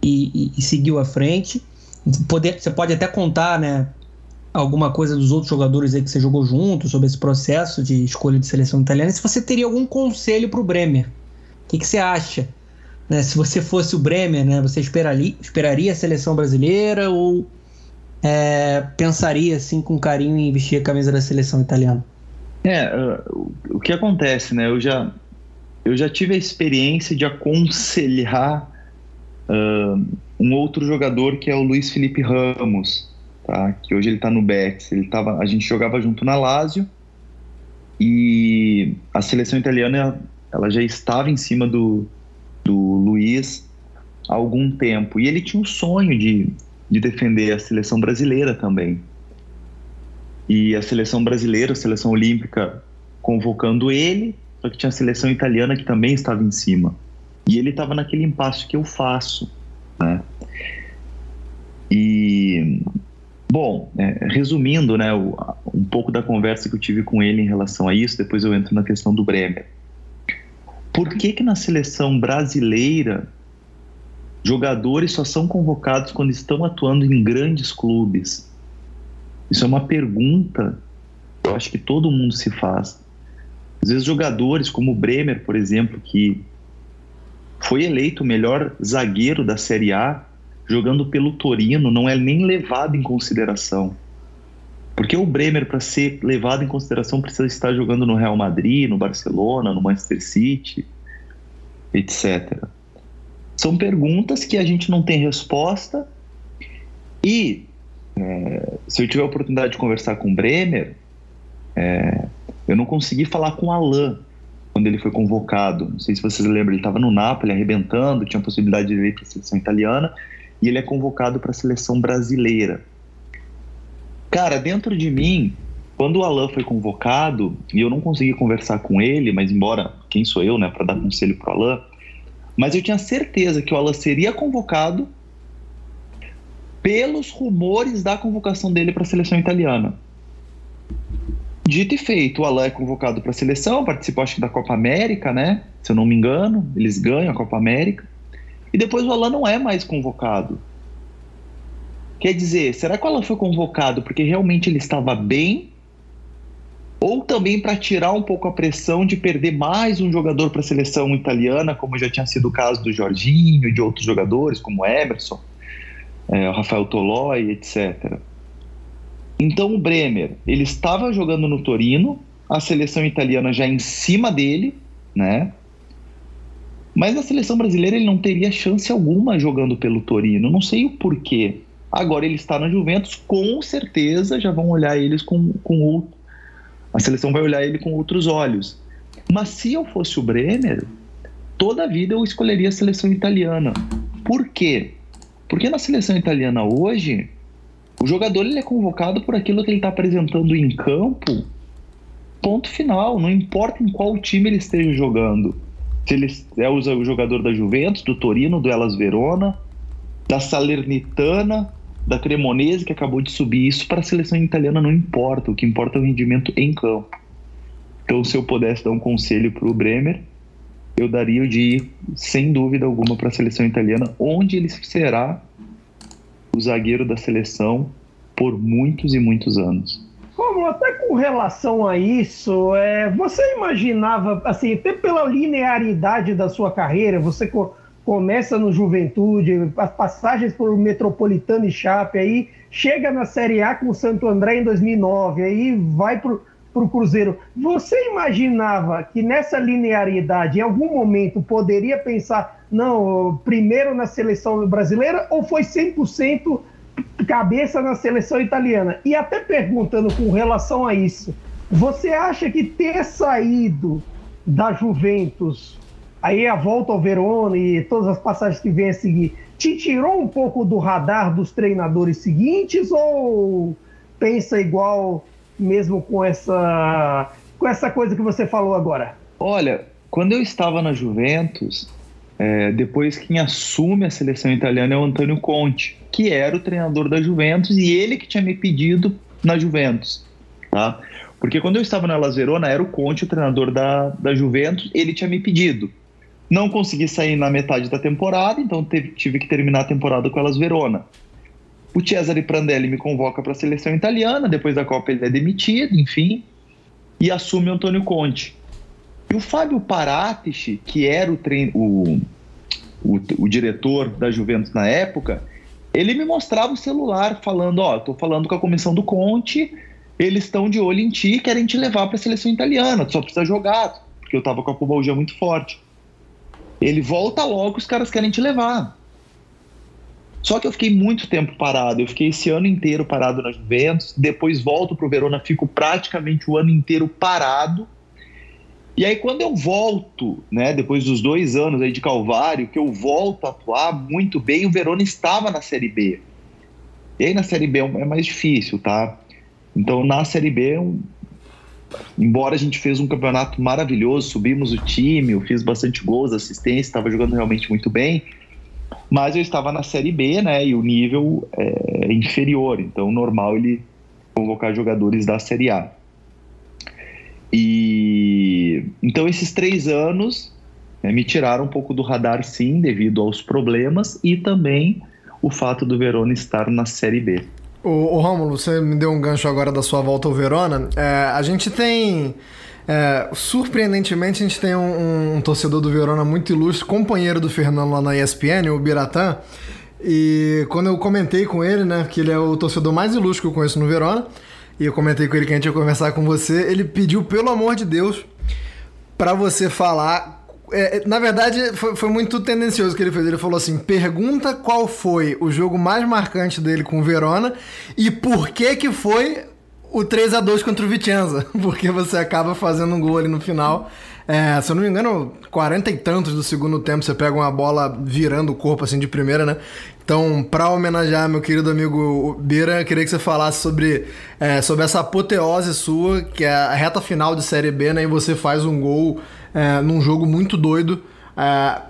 e, e, e seguiu à frente? Poder, você pode até contar, né? Alguma coisa dos outros jogadores aí que você jogou junto sobre esse processo de escolha de seleção italiana. Se você teria algum conselho para o Bremer, o que, que você acha? Né, se você fosse o Bremer, né, você esperaria, esperaria a seleção brasileira ou é, pensaria assim com carinho em vestir a camisa da seleção italiana? É, uh, o que acontece, né? Eu já, eu já tive a experiência de aconselhar uh, um outro jogador que é o Luiz Felipe Ramos, tá? Que hoje ele está no Betis. Ele tava, a gente jogava junto na Lazio e a seleção italiana ela já estava em cima do, do Luiz há algum tempo e ele tinha um sonho de, de defender a seleção brasileira também. E a seleção brasileira, a seleção olímpica, convocando ele, só que tinha a seleção italiana que também estava em cima. E ele estava naquele impasse que eu faço, né? E bom, é, resumindo, né, o, um pouco da conversa que eu tive com ele em relação a isso, depois eu entro na questão do Bremer. Por que que na seleção brasileira jogadores só são convocados quando estão atuando em grandes clubes? Isso é uma pergunta eu acho que todo mundo se faz. Às vezes jogadores como o Bremer, por exemplo, que foi eleito o melhor zagueiro da Série A, jogando pelo Torino, não é nem levado em consideração. Porque o Bremer, para ser levado em consideração, precisa estar jogando no Real Madrid, no Barcelona, no Manchester City, etc. São perguntas que a gente não tem resposta e é, se eu tiver a oportunidade de conversar com o Bremer, é, eu não consegui falar com o Alain quando ele foi convocado. Não sei se vocês lembram, ele estava no Napoli arrebentando, tinha a possibilidade de ir para a seleção italiana e ele é convocado para a seleção brasileira. Cara, dentro de mim, quando o Alain foi convocado, e eu não consegui conversar com ele, mas embora quem sou eu, né, para dar conselho pro Alain, mas eu tinha certeza que o Alain seria convocado pelos rumores da convocação dele para a seleção italiana. Dito e feito, o Alain é convocado para a seleção, participou acho que da Copa América, né? Se eu não me engano, eles ganham a Copa América. E depois o Alain não é mais convocado. Quer dizer, será que o Alain foi convocado porque realmente ele estava bem? Ou também para tirar um pouco a pressão de perder mais um jogador para a seleção italiana, como já tinha sido o caso do Jorginho e de outros jogadores, como Emerson? é, Rafael Tolói, etc. Então o Bremer, ele estava jogando no Torino, a seleção italiana já em cima dele, né? Mas na seleção brasileira ele não teria chance alguma jogando pelo Torino, não sei o porquê. Agora ele está na Juventus, com certeza já vão olhar eles com, com. A seleção vai olhar ele com outros olhos. Mas se eu fosse o Bremer, toda a vida eu escolheria a seleção italiana. Por quê? Porque na seleção italiana hoje, o jogador ele é convocado por aquilo que ele está apresentando em campo, ponto final. Não importa em qual time ele esteja jogando. Se ele é o jogador da Juventus, do Torino, do Elas Verona, da Salernitana, da Cremonese, que acabou de subir. Isso para a seleção italiana não importa. O que importa é o rendimento em campo. Então, se eu pudesse dar um conselho para o Bremer, eu daria o de ir, sem dúvida alguma, para a seleção italiana, onde ele será o zagueiro da seleção por muitos e muitos anos. Como até com relação a isso, é, você imaginava, assim, até pela linearidade da sua carreira, você começa no Juventude, as passagens por Metropolitano e Chape, aí chega na Série A com o Santo André em 2009, aí vai para o Cruzeiro. Você imaginava que nessa linearidade, em algum momento, poderia pensar, não, primeiro na seleção brasileira, ou foi 100% cabeça na seleção italiana? E até perguntando com relação a isso, você acha que ter saído da Juventus, aí a volta ao Verona e todas as passagens que vem a seguir, te tirou um pouco do radar dos treinadores seguintes ou pensa igual mesmo com essa, com essa coisa que você falou agora? Olha, quando eu estava na Juventus, é, depois quem assume a seleção italiana é o Antônio Conte, que era o treinador da Juventus e ele que tinha me pedido na Juventus, tá? Porque quando eu estava na Las Verona, era o Conte o treinador da, da Juventus, ele tinha me pedido. Não consegui sair na metade da temporada, então teve, tive que terminar a temporada com a Las Verona. O Cesare Prandelli me convoca para a seleção italiana, depois da Copa ele é demitido, enfim, e assume Antônio Conte. E o Fábio Paratici, que era o, o, o, o diretor da Juventus na época, ele me mostrava o celular falando, ó, tô falando com a comissão do Conte, eles estão de olho em ti, querem te levar para a seleção italiana, tu só precisa jogar, porque eu tava com a pubalgia muito forte. Ele volta logo, os caras querem te levar. Só que eu fiquei muito tempo parado. Eu fiquei esse ano inteiro parado na Juventus. Depois volto para o Verona, fico praticamente o ano inteiro parado. E aí quando eu volto, né, depois dos dois anos aí de Calvário, que eu volto a atuar muito bem, o Verona estava na Série B. E aí na Série B é mais difícil, tá? Então na Série B, embora a gente fez um campeonato maravilhoso, subimos o time, eu fiz bastante gols, assistência, estava jogando realmente muito bem, mas eu estava na Série B, né, e o nível é inferior, então normal ele convocar jogadores da Série A. E então esses três anos né, me tiraram um pouco do radar, sim, devido aos problemas e também o fato do Verona estar na Série B. O, o Rômulo, você me deu um gancho agora da sua volta ao Verona. É, a gente tem. É, surpreendentemente, a gente tem um, um, torcedor do Verona muito ilustre, companheiro do Fernando lá na ESPN, o Biratã. E quando eu comentei com ele, né, que ele é o torcedor mais ilustre que eu conheço no Verona, e eu comentei com ele que a gente ia conversar com você, ele pediu, pelo amor de Deus, para você falar é, na verdade, foi, foi, muito tendencioso o que ele fez. Ele falou assim: pergunta qual foi o jogo mais marcante dele com o Verona e por que que foi o 3 a 2 contra o Vicenza. Porque você acaba fazendo um gol ali no final. É, se eu não me engano, 40 e tantos do segundo tempo, você pega uma bola virando o corpo assim de primeira, né? Então, para homenagear meu querido amigo Beira, eu queria que você falasse sobre, é, sobre essa apoteose sua, que é a reta final de Série B, né? E você faz um gol é, num jogo muito doido. É,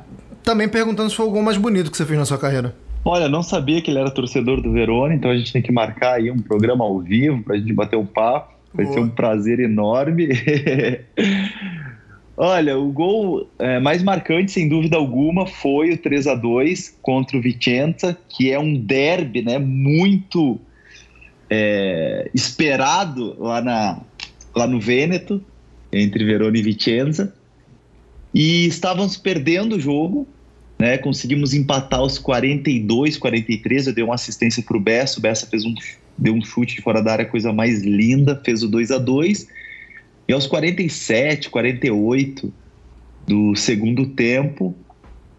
também perguntando se foi o gol mais bonito que você fez na sua carreira. Olha, não sabia que ele era torcedor do Verona, então a gente tem que marcar aí um programa ao vivo para a gente bater um papo. Vai Boa. ser um prazer enorme. Olha, o gol é, mais marcante, sem dúvida alguma, foi o 3 a 2 contra o Vicenza, que é um derby né, muito é, esperado lá, na, lá no Vêneto, entre Verona e Vicenza. E estávamos perdendo o jogo, né? Conseguimos empatar aos 42, 43. Eu dei uma assistência para o Bessa. O Bessa fez um, deu um chute de fora da área, coisa mais linda, fez o 2 a 2 E aos 47, 48 do segundo tempo,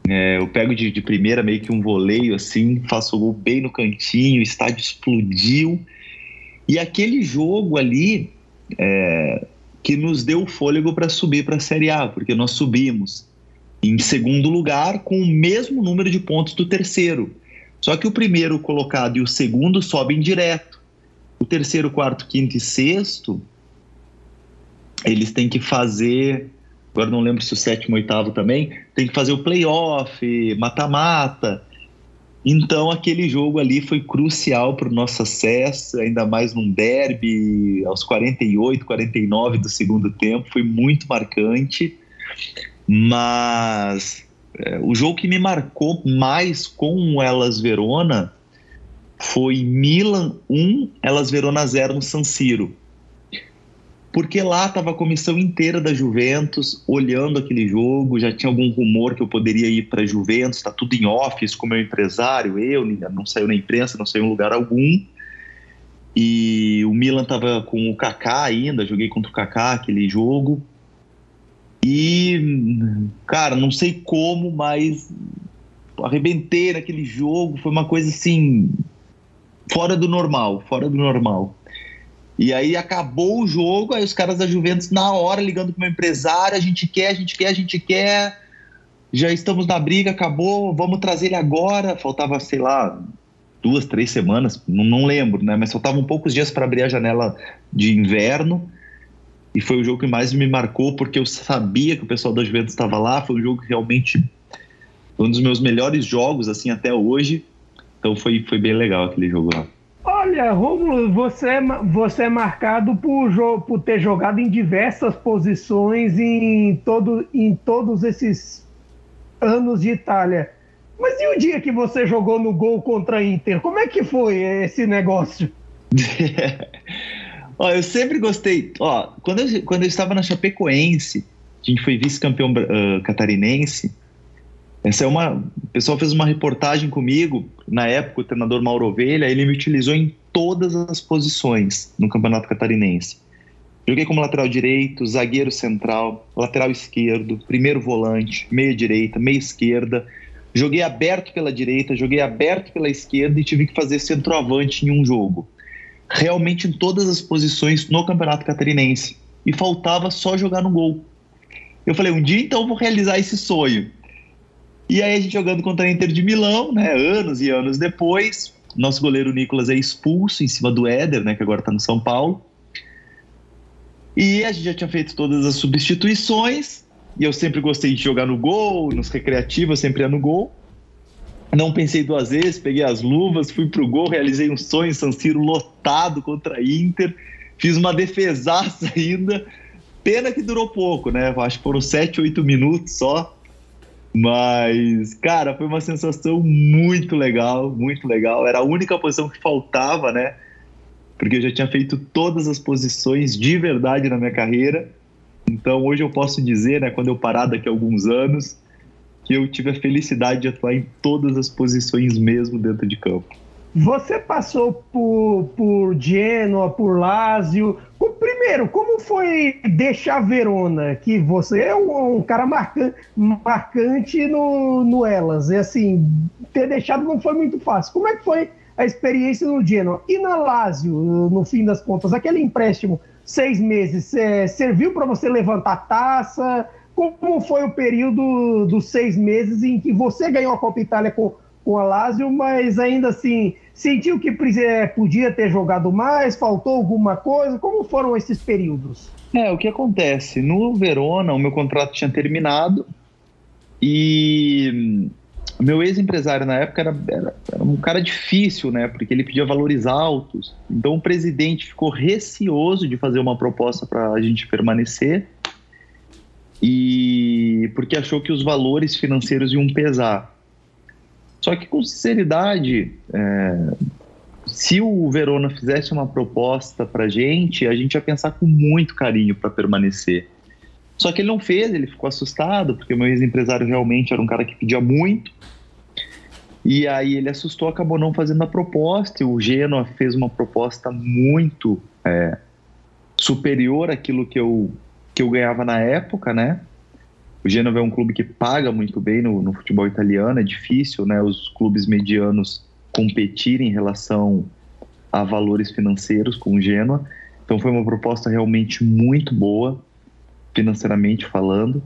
é, eu pego de, de, primeira meio que um voleio assim, faço o gol bem no cantinho, o estádio explodiu. E aquele jogo ali, é, que nos deu fôlego para subir para a Série A, porque nós subimos em segundo lugar com o mesmo número de pontos do terceiro. Só que o primeiro colocado e o segundo sobem direto. O terceiro, quarto, quinto e sexto, eles têm que fazer. Agora não lembro se o sétimo oitavo também. Tem que fazer o playoff, mata-mata. Então aquele jogo ali foi crucial para o nosso acesso, ainda mais num derby aos 48, 49 do segundo tempo, foi muito marcante. Mas é, o jogo que me marcou mais com o Elas Verona foi Milan 1, Elas Verona 0 no San Siro porque lá estava a comissão inteira da Juventus olhando aquele jogo, já tinha algum rumor que eu poderia ir para a Juventus, está tudo em office com meu empresário, eu não saiu na imprensa, não saiu em lugar algum. E o Milan estava com o Kaká ainda, joguei contra o Kaká aquele jogo. E, cara, não sei como, mas arrebentei naquele jogo, foi uma coisa assim fora do normal, fora do normal. E aí acabou o jogo, aí os caras da Juventus na hora ligando pro meu empresário, a gente quer, a gente quer, a gente quer. Já estamos na briga, acabou, vamos trazer ele agora. Faltava, sei lá, duas, três semanas, não, não lembro, né? Mas faltavam poucos dias para abrir a janela de inverno. E foi o jogo que mais me marcou, porque eu sabia que o pessoal da Juventus estava lá. Foi um jogo que realmente um dos meus melhores jogos, assim, até hoje. Então foi, foi bem legal aquele jogo lá. Olha, Romulo, você, é você é marcado por, por ter jogado em diversas posições em, todo, em todos esses anos de Itália. Mas e o dia que você jogou no gol contra a Inter? Como é que foi esse negócio? Ó, eu sempre gostei. Ó, quando eu, quando eu estava na Chapecoense, a gente foi vice-campeão uh, catarinense. Essa é uma. O pessoal fez uma reportagem comigo, na época, o treinador Mauro Ovelha, ele me utilizou em todas as posições no Campeonato Catarinense. Joguei como lateral direito, zagueiro central, lateral esquerdo, primeiro volante, meia direita, meia esquerda. Joguei aberto pela direita, joguei aberto pela esquerda e tive que fazer centroavante em um jogo. Realmente em todas as posições no Campeonato Catarinense. E faltava só jogar no gol. Eu falei, um dia então eu vou realizar esse sonho. E aí a gente jogando contra a Inter de Milão, né, anos e anos depois, nosso goleiro Nicolas é expulso em cima do Éder, né, que agora está no São Paulo. E a gente já tinha feito todas as substituições, e eu sempre gostei de jogar no gol, nos recreativos, sempre ia no gol. Não pensei duas vezes, peguei as luvas, fui pro gol, realizei um sonho, San Siro lotado contra a Inter, fiz uma defesaça ainda. Pena que durou pouco, né? Acho que foram sete, oito minutos só. Mas, cara, foi uma sensação muito legal, muito legal. Era a única posição que faltava, né? Porque eu já tinha feito todas as posições de verdade na minha carreira. Então, hoje eu posso dizer, né, quando eu parar daqui a alguns anos, que eu tive a felicidade de atuar em todas as posições mesmo dentro de campo. Você passou por, por Genoa, por Lazio. Primeiro, como foi deixar Verona? Que você é um, um cara marcante, marcante no, no Elas. E assim, ter deixado não foi muito fácil. Como é que foi a experiência no Genoa? E na Lazio, no fim das contas, aquele empréstimo, seis meses, é, serviu para você levantar taça? Como foi o período dos seis meses em que você ganhou a Copa Itália com, com a Lazio, mas ainda assim sentiu que é, podia ter jogado mais, faltou alguma coisa? Como foram esses períodos? É, o que acontece? No Verona, o meu contrato tinha terminado e meu ex-empresário na época era, era, era, um cara difícil, né? Porque ele pedia valores altos. Então o presidente ficou receoso de fazer uma proposta para a gente permanecer e porque achou que os valores financeiros iam pesar. Só que com sinceridade, é, se o Verona fizesse uma proposta para gente, a gente ia pensar com muito carinho para permanecer. Só que ele não fez, ele ficou assustado, porque o meu ex-empresário realmente era um cara que pedia muito. E aí ele assustou, acabou não fazendo a proposta. E o Genoa fez uma proposta muito é, superior àquilo que eu que eu ganhava na época, né? O Genoa é um clube que paga muito bem no, no futebol italiano, é difícil, né? Os clubes medianos competirem em relação a valores financeiros com o Genoa. Então foi uma proposta realmente muito boa, financeiramente falando.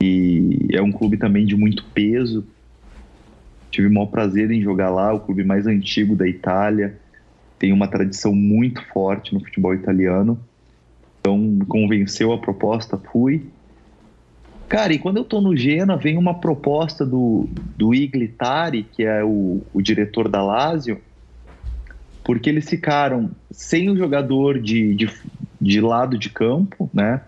E é um clube também de muito peso. Tive o maior prazer em jogar lá, o clube mais antigo da Itália. Tem uma tradição muito forte no futebol italiano. Então, convenceu a proposta, fui. Cara, e quando eu tô no Gena, vem uma proposta do, do Iglitari, que é o, o diretor da Lazio, porque eles ficaram sem o jogador de, de, de lado de campo, né?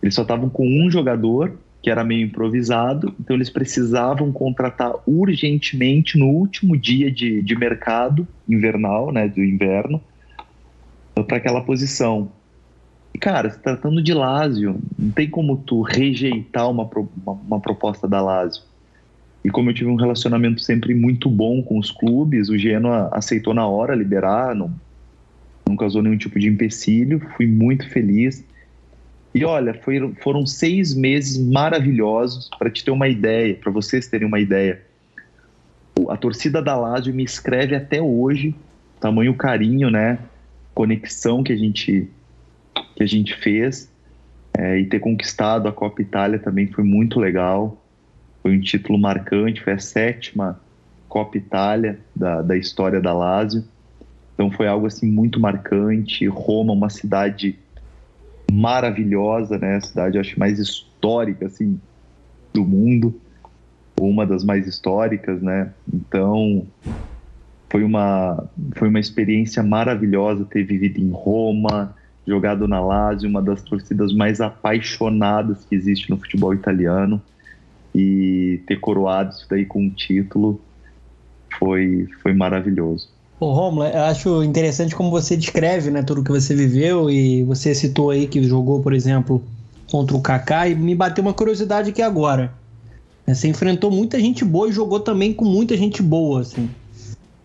Eles só estavam com um jogador, que era meio improvisado, então eles precisavam contratar urgentemente no último dia de, de mercado invernal, né, do inverno, para aquela posição cara, se tratando de Lazio, não tem como tu rejeitar uma, uma, uma, proposta da Lazio. E como eu tive um relacionamento sempre muito bom com os clubes, o Genoa aceitou na hora liberar, não, não causou nenhum tipo de empecilho, fui muito feliz. E olha, foi, foram seis meses maravilhosos, para te ter uma ideia, para vocês terem uma ideia. A torcida da Lazio me escreve até hoje, tamanho carinho, né? Conexão que a gente que a gente fez é, e ter conquistado a Copa Itália também foi muito legal. Foi um título marcante, foi a sétima Copa Itália da, da história da Lazio. Então foi algo assim muito marcante. Roma, uma cidade maravilhosa, né? A cidade acho mais histórica assim do mundo, uma das mais históricas, né? Então foi uma foi uma experiência maravilhosa ter vivido em Roma, jogado na Lazio, uma das torcidas mais apaixonadas que existe no futebol italiano e ter coroado isso daí com um título foi, foi maravilhoso. Ô, Romulo, eu acho interessante como você descreve né, tudo que você viveu e você citou aí que jogou, por exemplo, contra o Kaká e me bateu uma curiosidade aqui agora. Você enfrentou muita gente boa e jogou também com muita gente boa, assim.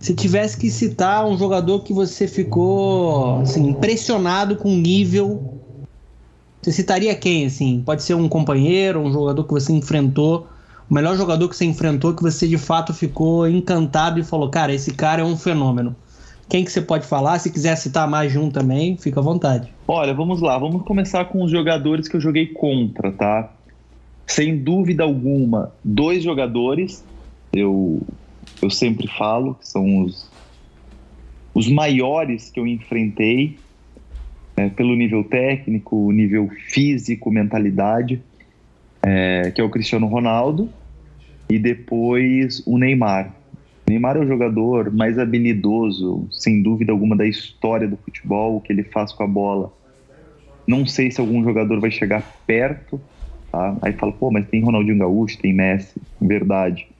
Se tivesse que citar um jogador que você ficou assim, impressionado com o nível, você citaria quem, assim? Pode ser um companheiro, um jogador que você enfrentou, o melhor jogador que você enfrentou, que você de fato ficou encantado e falou, cara, esse cara é um fenômeno. Quem que você pode falar? Se quiser citar mais de um também, fica à vontade. Olha, vamos lá, vamos começar com os jogadores que eu joguei contra, tá? Sem dúvida alguma, dois jogadores, eu, eu sempre falo, que são os, os maiores que eu enfrentei, é, pelo nível técnico, nível físico, mentalidade, é, que é o Cristiano Ronaldo, e depois o Neymar. Neymar é o jogador mais habilidoso, sem dúvida alguma, da história do futebol, o que ele faz com a bola. Não sei se algum jogador vai chegar perto, tá? Aí fala, pô, mas tem Ronaldinho Gaúcho, tem Messi, verdade.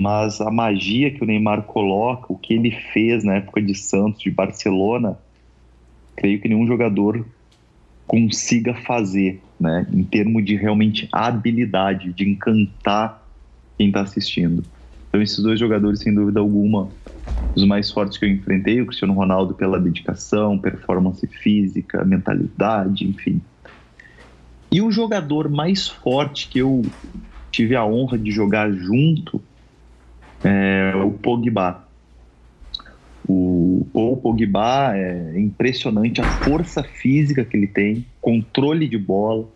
Mas a magia que o Neymar coloca, o que ele fez na época de Santos, de Barcelona, creio que nenhum jogador consiga fazer, né? Em termos de realmente habilidade, de encantar quem está assistindo. Então, esses dois jogadores, sem dúvida alguma, os mais fortes que eu enfrentei, o Cristiano Ronaldo pela dedicação, performance física, mentalidade, enfim. E o jogador mais forte que eu tive a honra de jogar junto é o Pogba. O Paul Pogba é impressionante a força física que ele tem, controle de bola,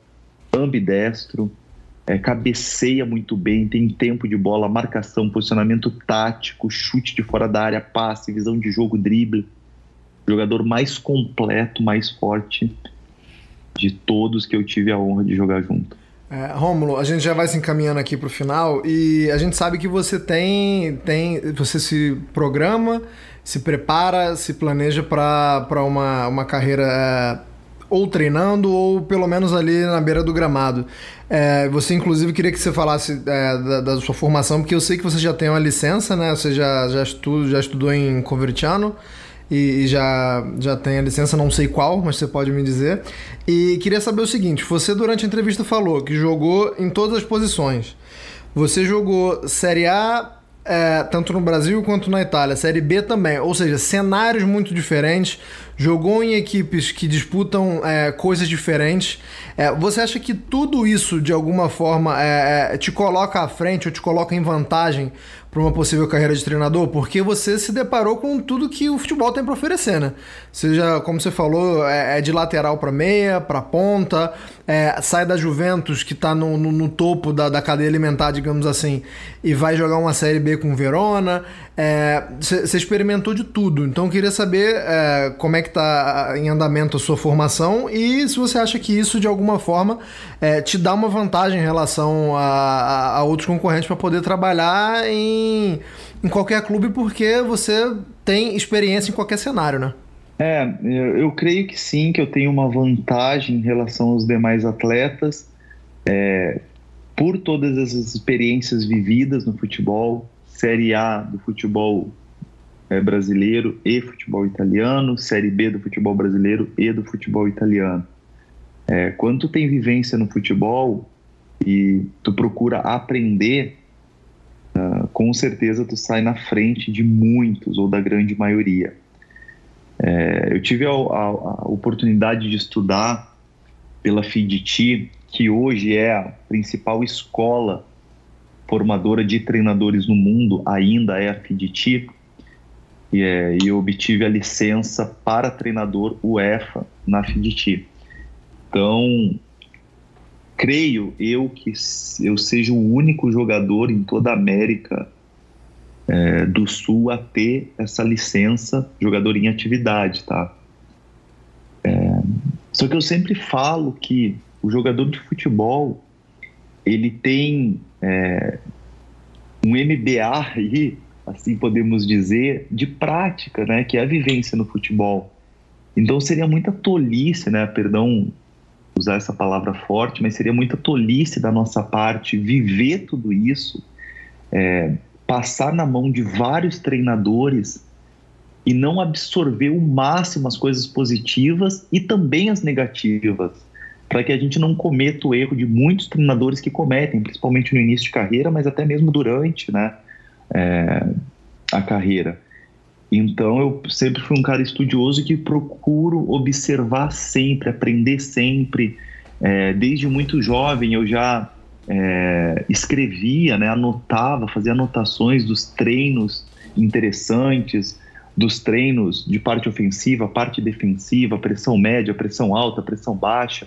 ambidestro, é, cabeceia muito bem, tem tempo de bola, marcação, posicionamento tático, chute de fora da área, passe, visão de jogo, drible. Jogador mais completo, mais forte de todos que eu tive a honra de jogar junto. É, Rômulo, a gente já vai se encaminhando aqui para o final e a gente sabe que você tem, tem você se programa, se prepara, se planeja para uma, uma carreira é, ou treinando ou pelo menos ali na beira do gramado. É, você, inclusive, queria que você falasse é, da, da, sua formação, porque eu sei que você já tem uma licença, né? Você já, já, estudo, já estudou em Convertiano e, já, já tem a licença, não sei qual, mas você pode me dizer. E queria saber o seguinte: você, durante a entrevista, falou que jogou em todas as posições. Você jogou Série A, é, tanto no Brasil quanto na Itália, Série B também, ou seja, cenários muito diferentes, jogou em equipes que disputam é, coisas diferentes. É, você acha que tudo isso, de alguma forma, é, é, te coloca à frente ou te coloca em vantagem para uma possível carreira de treinador? Porque você se deparou com tudo que o futebol tem para oferecer, né? Seja, como você falou, é, é de lateral para meia, para ponta, é, sai da Juventus, que está no, no, no, topo da, da cadeia alimentar, digamos assim, e vai jogar uma Série B com Verona. Você experimentou de tudo, então eu queria saber como é que está em andamento a sua formação e se você acha que isso de alguma forma é, te dá uma vantagem em relação a, a, a outros concorrentes para poder trabalhar em, em qualquer clube porque você tem experiência em qualquer cenário, né? É, eu, eu creio que sim, que eu tenho uma vantagem em relação aos demais atletas. É, por todas as experiências vividas no futebol, Série A do futebol é, brasileiro e futebol italiano, Série B do futebol brasileiro e do futebol italiano. É, quando tu tem vivência no futebol e tu procura aprender, uh, com certeza tu sai na frente de muitos ou da grande maioria. É, eu tive a, a, a, oportunidade de estudar pela FIDT, que hoje é a principal escola formadora de treinadores no mundo, ainda é a FIDT, e, é, eu obtive a licença para treinador UEFA na FIDT. Então, creio eu que eu seja o único jogador em toda a América é, do Sul a ter essa licença jogador em atividade, tá? É, só que eu sempre falo que o jogador de futebol ele tem é, um MBA aí assim podemos dizer, de prática, né, que é a vivência no futebol. Então seria muita tolice, né, perdão usar essa palavra forte, mas seria muita tolice da nossa parte viver tudo isso, é, passar na mão de vários treinadores e não absorver o máximo as coisas positivas e também as negativas. Para que a gente não cometa o erro de muitos treinadores que cometem, principalmente no início de carreira, mas até mesmo durante né, é, a carreira. Então eu sempre fui um cara estudioso que procuro observar sempre, aprender sempre. É, desde muito jovem eu já é, escrevia, né, anotava, fazia anotações dos treinos interessantes, dos treinos de parte ofensiva, parte defensiva, pressão média, pressão alta, pressão baixa.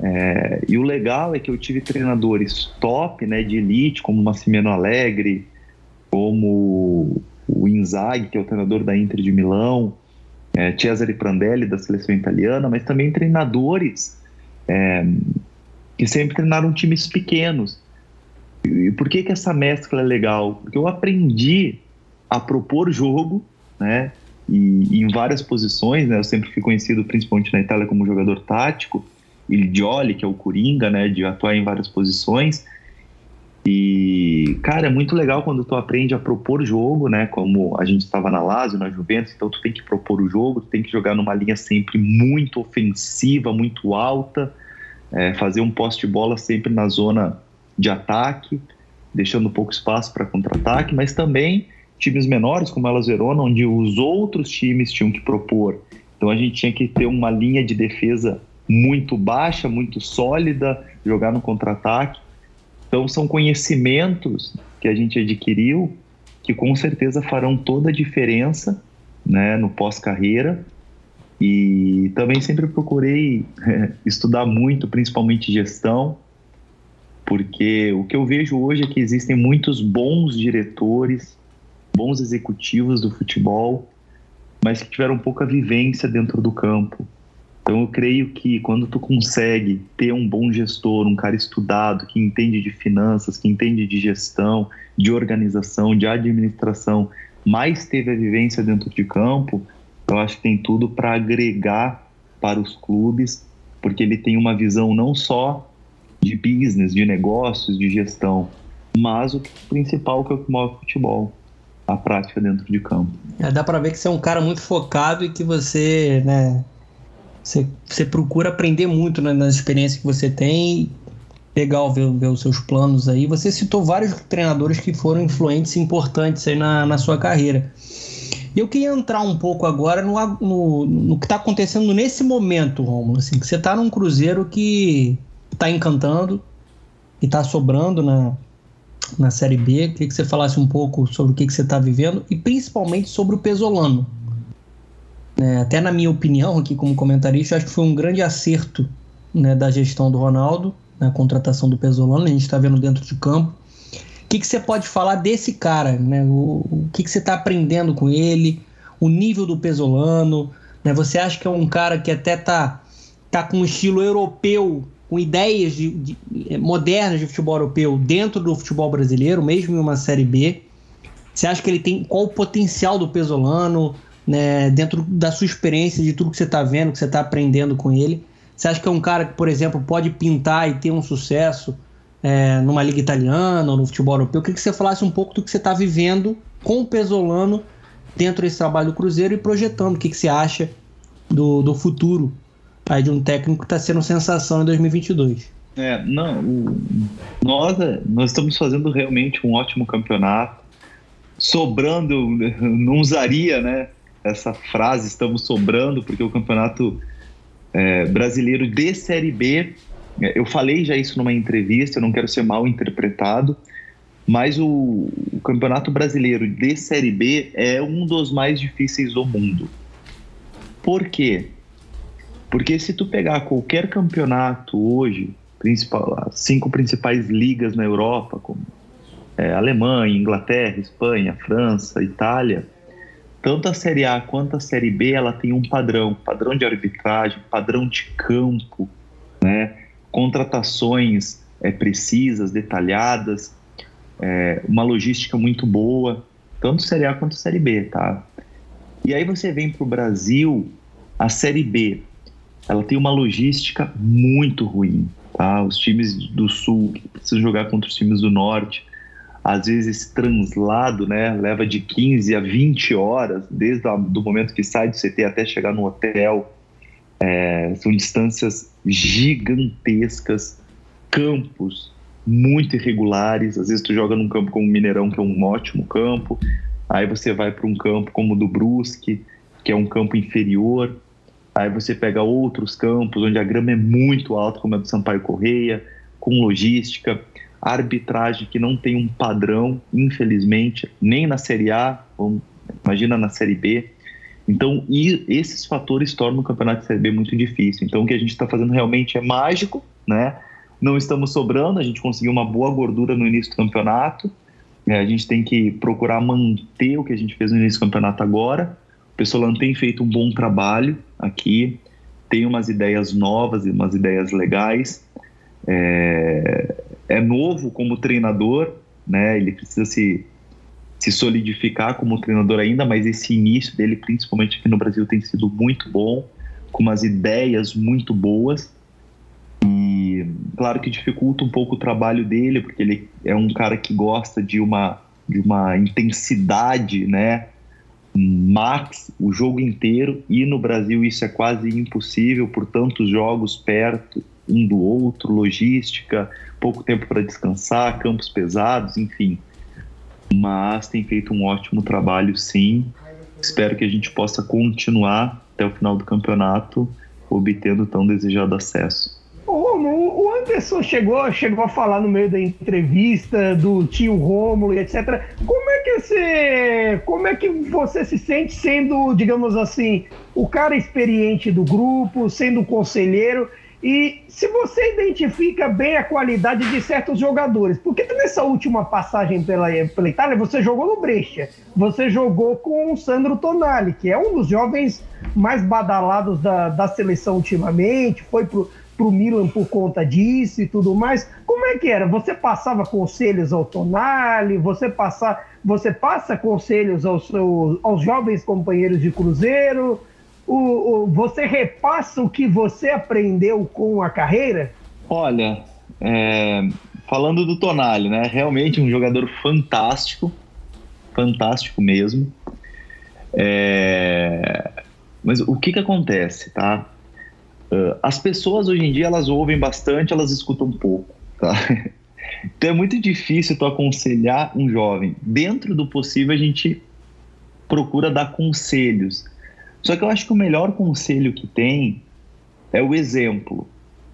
É, e o legal é que eu tive treinadores top, né, de elite, como Massimiliano Alegre, como o Inzaghi, que é o treinador da Inter de Milão, é, Cesare Prandelli, da seleção italiana, mas também treinadores é, que sempre treinaram times pequenos. E por que, que essa mescla é legal? Porque eu aprendi a propor jogo, né, e, e em várias posições, né, eu sempre fui conhecido, principalmente na Itália, como jogador tático, il Dioli, que é o Coringa, né, de atuar em várias posições. E, cara, é muito legal quando tu aprende a propor jogo, né, como a gente estava na Lazio, na Juventus, então tu tem que propor o jogo, tu tem que jogar numa linha sempre muito ofensiva, muito alta, é, fazer um poste de bola sempre na zona de ataque, deixando pouco espaço para contra-ataque, mas também times menores, como elas Verona, onde os outros times tinham que propor. Então a gente tinha que ter uma linha de defesa muito baixa, muito sólida, jogar no contra-ataque. Então são conhecimentos que a gente adquiriu que com certeza farão toda a diferença né, no pós-carreira. E também sempre procurei estudar muito, principalmente gestão, porque o que eu vejo hoje é que existem muitos bons diretores, bons executivos do futebol, mas que tiveram pouca vivência dentro do campo. Então eu creio que quando tu consegue ter um bom gestor, um cara estudado, que entende de finanças, que entende de gestão, de organização, de administração, mais teve a vivência dentro de campo, eu acho que tem tudo para agregar para os clubes, porque ele tem uma visão não só de business, de negócios, de gestão, mas o principal que é o que move o futebol, a prática dentro de campo. É, dá para ver que você é um cara muito focado e que você, né, você, você procura aprender muito né, nas experiências que você tem. Legal ver, ver os seus planos aí. Você citou vários treinadores que foram influentes e importantes aí na, na sua carreira. E eu queria entrar um pouco agora no, no, no que está acontecendo nesse momento, Romulo. Assim, que você está num Cruzeiro que está encantando e está sobrando na, na Série B. Queria que você falasse um pouco sobre o que, que você está vivendo e principalmente sobre o Pesolano. É, até na minha opinião, aqui como comentarista, acho que foi um grande acerto né, da gestão do Ronaldo, na né, contratação do Pesolano, a gente está vendo dentro de campo. O que, você pode falar desse cara? Né? O, o que, que você está aprendendo com ele? O nível do Pesolano? Né? Você acha que é um cara que até tá, tá com um estilo europeu, com ideias de, de, eh, modernas de futebol europeu dentro do futebol brasileiro, mesmo em uma Série B? Você acha que ele tem qual o potencial do Pesolano? Né, dentro da sua experiência, de tudo que você está vendo, que você está aprendendo com ele. Você acha que é um cara que, por exemplo, pode pintar e ter um sucesso é, numa liga italiana ou no futebol europeu? Eu queria que você falasse um pouco do que você está vivendo com o Pesolano dentro desse trabalho do Cruzeiro e projetando o que, que você acha do, do futuro aí de um técnico que está sendo sensação em 2022. É, não, o, nós, nós estamos fazendo realmente um ótimo campeonato. Sobrando, não usaria, né? Essa frase estamos sobrando, porque o campeonato é, brasileiro de Série B, é, eu falei já isso numa entrevista, eu não quero ser mal interpretado, mas o, o campeonato brasileiro de Série B é um dos mais difíceis do mundo. Por quê? Porque se tu pegar qualquer campeonato hoje, principal, as cinco principais ligas na Europa, como é, Alemanha, Inglaterra, Espanha, França, Itália, tanto a Série A quanto a Série B, ela tem um padrão, padrão de arbitragem, padrão de campo, né? contratações é, precisas, detalhadas, é, uma logística muito boa, tanto Série A quanto Série B, tá? E aí você vem para o Brasil, a Série B, ela tem uma logística muito ruim, tá? Os times do Sul precisam jogar contra os times do Norte, às vezes translado né, leva de 15 a 20 horas, desde o momento que sai do CT até chegar no hotel. É, são distâncias gigantescas, campos muito irregulares. Às vezes tu joga num campo como o Mineirão, que é um ótimo campo. Aí você vai para um campo como o do Brusque, que é um campo inferior. Aí você pega outros campos onde a grama é muito alta, como a do Sampaio Correia, com logística, arbitragem que não tem um padrão, infelizmente, nem na Série A, imagina na Série B. Então, esses fatores tornam o campeonato de Série B muito difícil. Então, o que a gente está fazendo realmente é mágico, né? Não estamos sobrando, a gente conseguiu uma boa gordura no início do campeonato. É, a gente tem que procurar manter o que a gente fez no início do campeonato agora. O Pessoal tem feito um bom trabalho aqui, tem umas ideias novas e umas ideias legais. É, é novo como treinador, né? Ele precisa se se solidificar como treinador ainda, mas esse início dele, principalmente aqui no Brasil, tem sido muito bom, com umas ideias muito boas. E claro que dificulta um pouco o trabalho dele, porque ele é um cara que gosta de uma, de uma intensidade, né? Max o jogo inteiro, e no Brasil isso é quase impossível por tantos jogos perto um do outro, logística, pouco tempo para descansar, campos pesados, enfim mas tem feito um ótimo trabalho sim. Espero que a gente possa continuar até o final do campeonato, obtendo tão desejado acesso. O Anderson chegou, chegou a falar no meio da entrevista do tio Rômulo e etc. Como é que você, como é que você se sente sendo, digamos assim, o cara experiente do grupo, sendo conselheiro e se você identifica bem a qualidade de certos jogadores, porque nessa última passagem pela, pela Itália, você jogou no Brescia, você jogou com o Sandro Tonali, que é um dos jovens mais badalados da, da seleção ultimamente, foi pro, pro Milan por conta disso e tudo mais. Como é que era? Você passava conselhos ao Tonali, você, passa, você passa conselhos aos, seus, aos jovens companheiros de Cruzeiro? O, o, você repassa o que você aprendeu com a carreira? Olha, é, falando do Tonali, né? Realmente um jogador fantástico, fantástico mesmo. É, mas o que que acontece, tá? Uh, as pessoas hoje em dia elas ouvem bastante, elas escutam pouco, tá? Então é muito difícil tu aconselhar um jovem. Dentro do possível a gente procura dar conselhos só que eu acho que o melhor conselho que tem é o exemplo.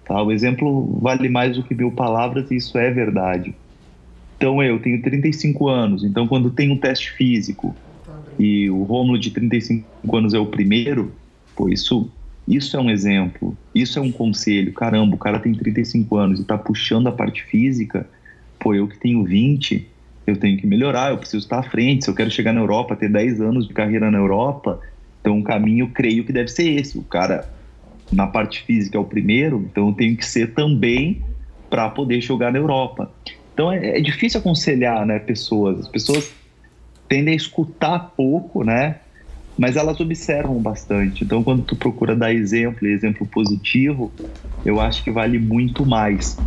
Tá? O exemplo vale mais do que mil palavras e isso é verdade. Então eu tenho 35 anos, então quando tem um teste físico e o Rômulo de 35 anos é o primeiro, pô, isso, isso é um exemplo, isso é um conselho. Caramba, o cara tem 35 anos e tá puxando a parte física, pô, eu que tenho 20, eu tenho que melhorar, eu preciso estar à frente. Se eu quero chegar na Europa, ter 10 anos de carreira na Europa, então, o caminho, creio que deve ser esse. O cara, na parte física, é o primeiro, então eu tenho que ser também para poder jogar na Europa. Então, é, é, difícil aconselhar né, pessoas. As pessoas tendem a escutar pouco, né? Mas elas observam bastante. Então, quando tu procura dar exemplo, exemplo positivo, eu acho que vale muito mais.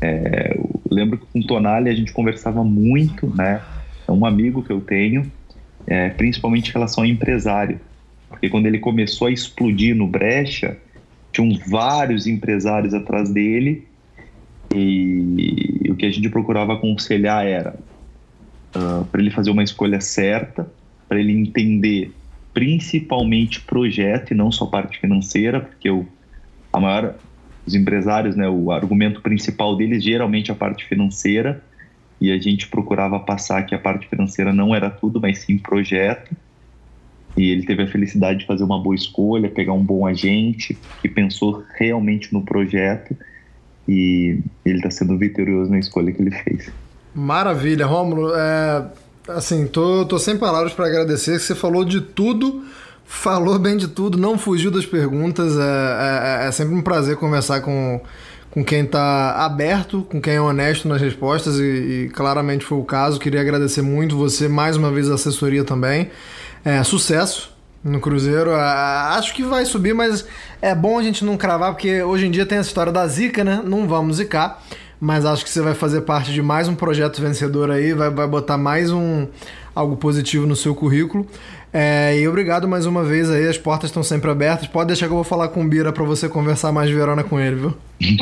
É, lembro que com o Tonali a gente conversava muito, né? É um amigo que eu tenho, é, principalmente em relação ao empresário. Porque quando ele começou a explodir no Brecha, tinham vários empresários atrás dele e o que a gente procurava aconselhar era uh, para ele fazer uma escolha certa, para ele entender principalmente projeto e não só parte financeira, porque o, a maior os empresários, né, o argumento principal deles geralmente é a parte financeira e a gente procurava passar que a parte financeira não era tudo, mas sim projeto e ele teve a felicidade de fazer uma boa escolha, pegar um bom agente que pensou realmente no projeto e ele está sendo vitorioso na escolha que ele fez. Maravilha, Rômulo. É, assim, tô, tô sem palavras para agradecer. Você falou de tudo, falou bem de tudo, não fugiu das perguntas. É, é, é sempre um prazer conversar com, com quem está aberto, com quem é honesto nas respostas e, e, claramente foi o caso. Queria agradecer muito você, mais uma vez a assessoria também. É, sucesso no Cruzeiro. Acho que vai subir, mas é bom a gente não cravar, porque hoje em dia tem essa história da zica, né? Não vamos zicar. mas acho que você vai fazer parte de mais um projeto vencedor aí, vai, vai botar mais um algo positivo no seu currículo. É, e obrigado mais uma vez aí, as portas estão sempre abertas. Pode deixar que eu vou falar com o Bira para você conversar mais de Verona com ele, viu?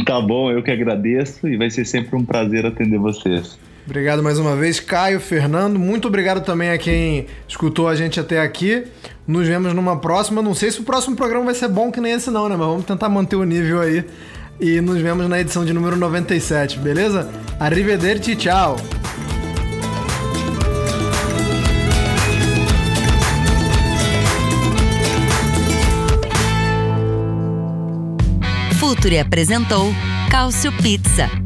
Tá bom, eu que agradeço e vai ser sempre um prazer atender vocês. Obrigado mais uma vez, Caio, Fernando. Muito obrigado também a quem escutou a gente até aqui. Nos vemos numa próxima. Não sei se o próximo programa vai ser bom que nem esse, não, né? Mas vamos tentar manter o nível aí. E nos vemos na edição de número 97, beleza? Arrivederci, tchau! Futuri apresentou Cálcio Pizza.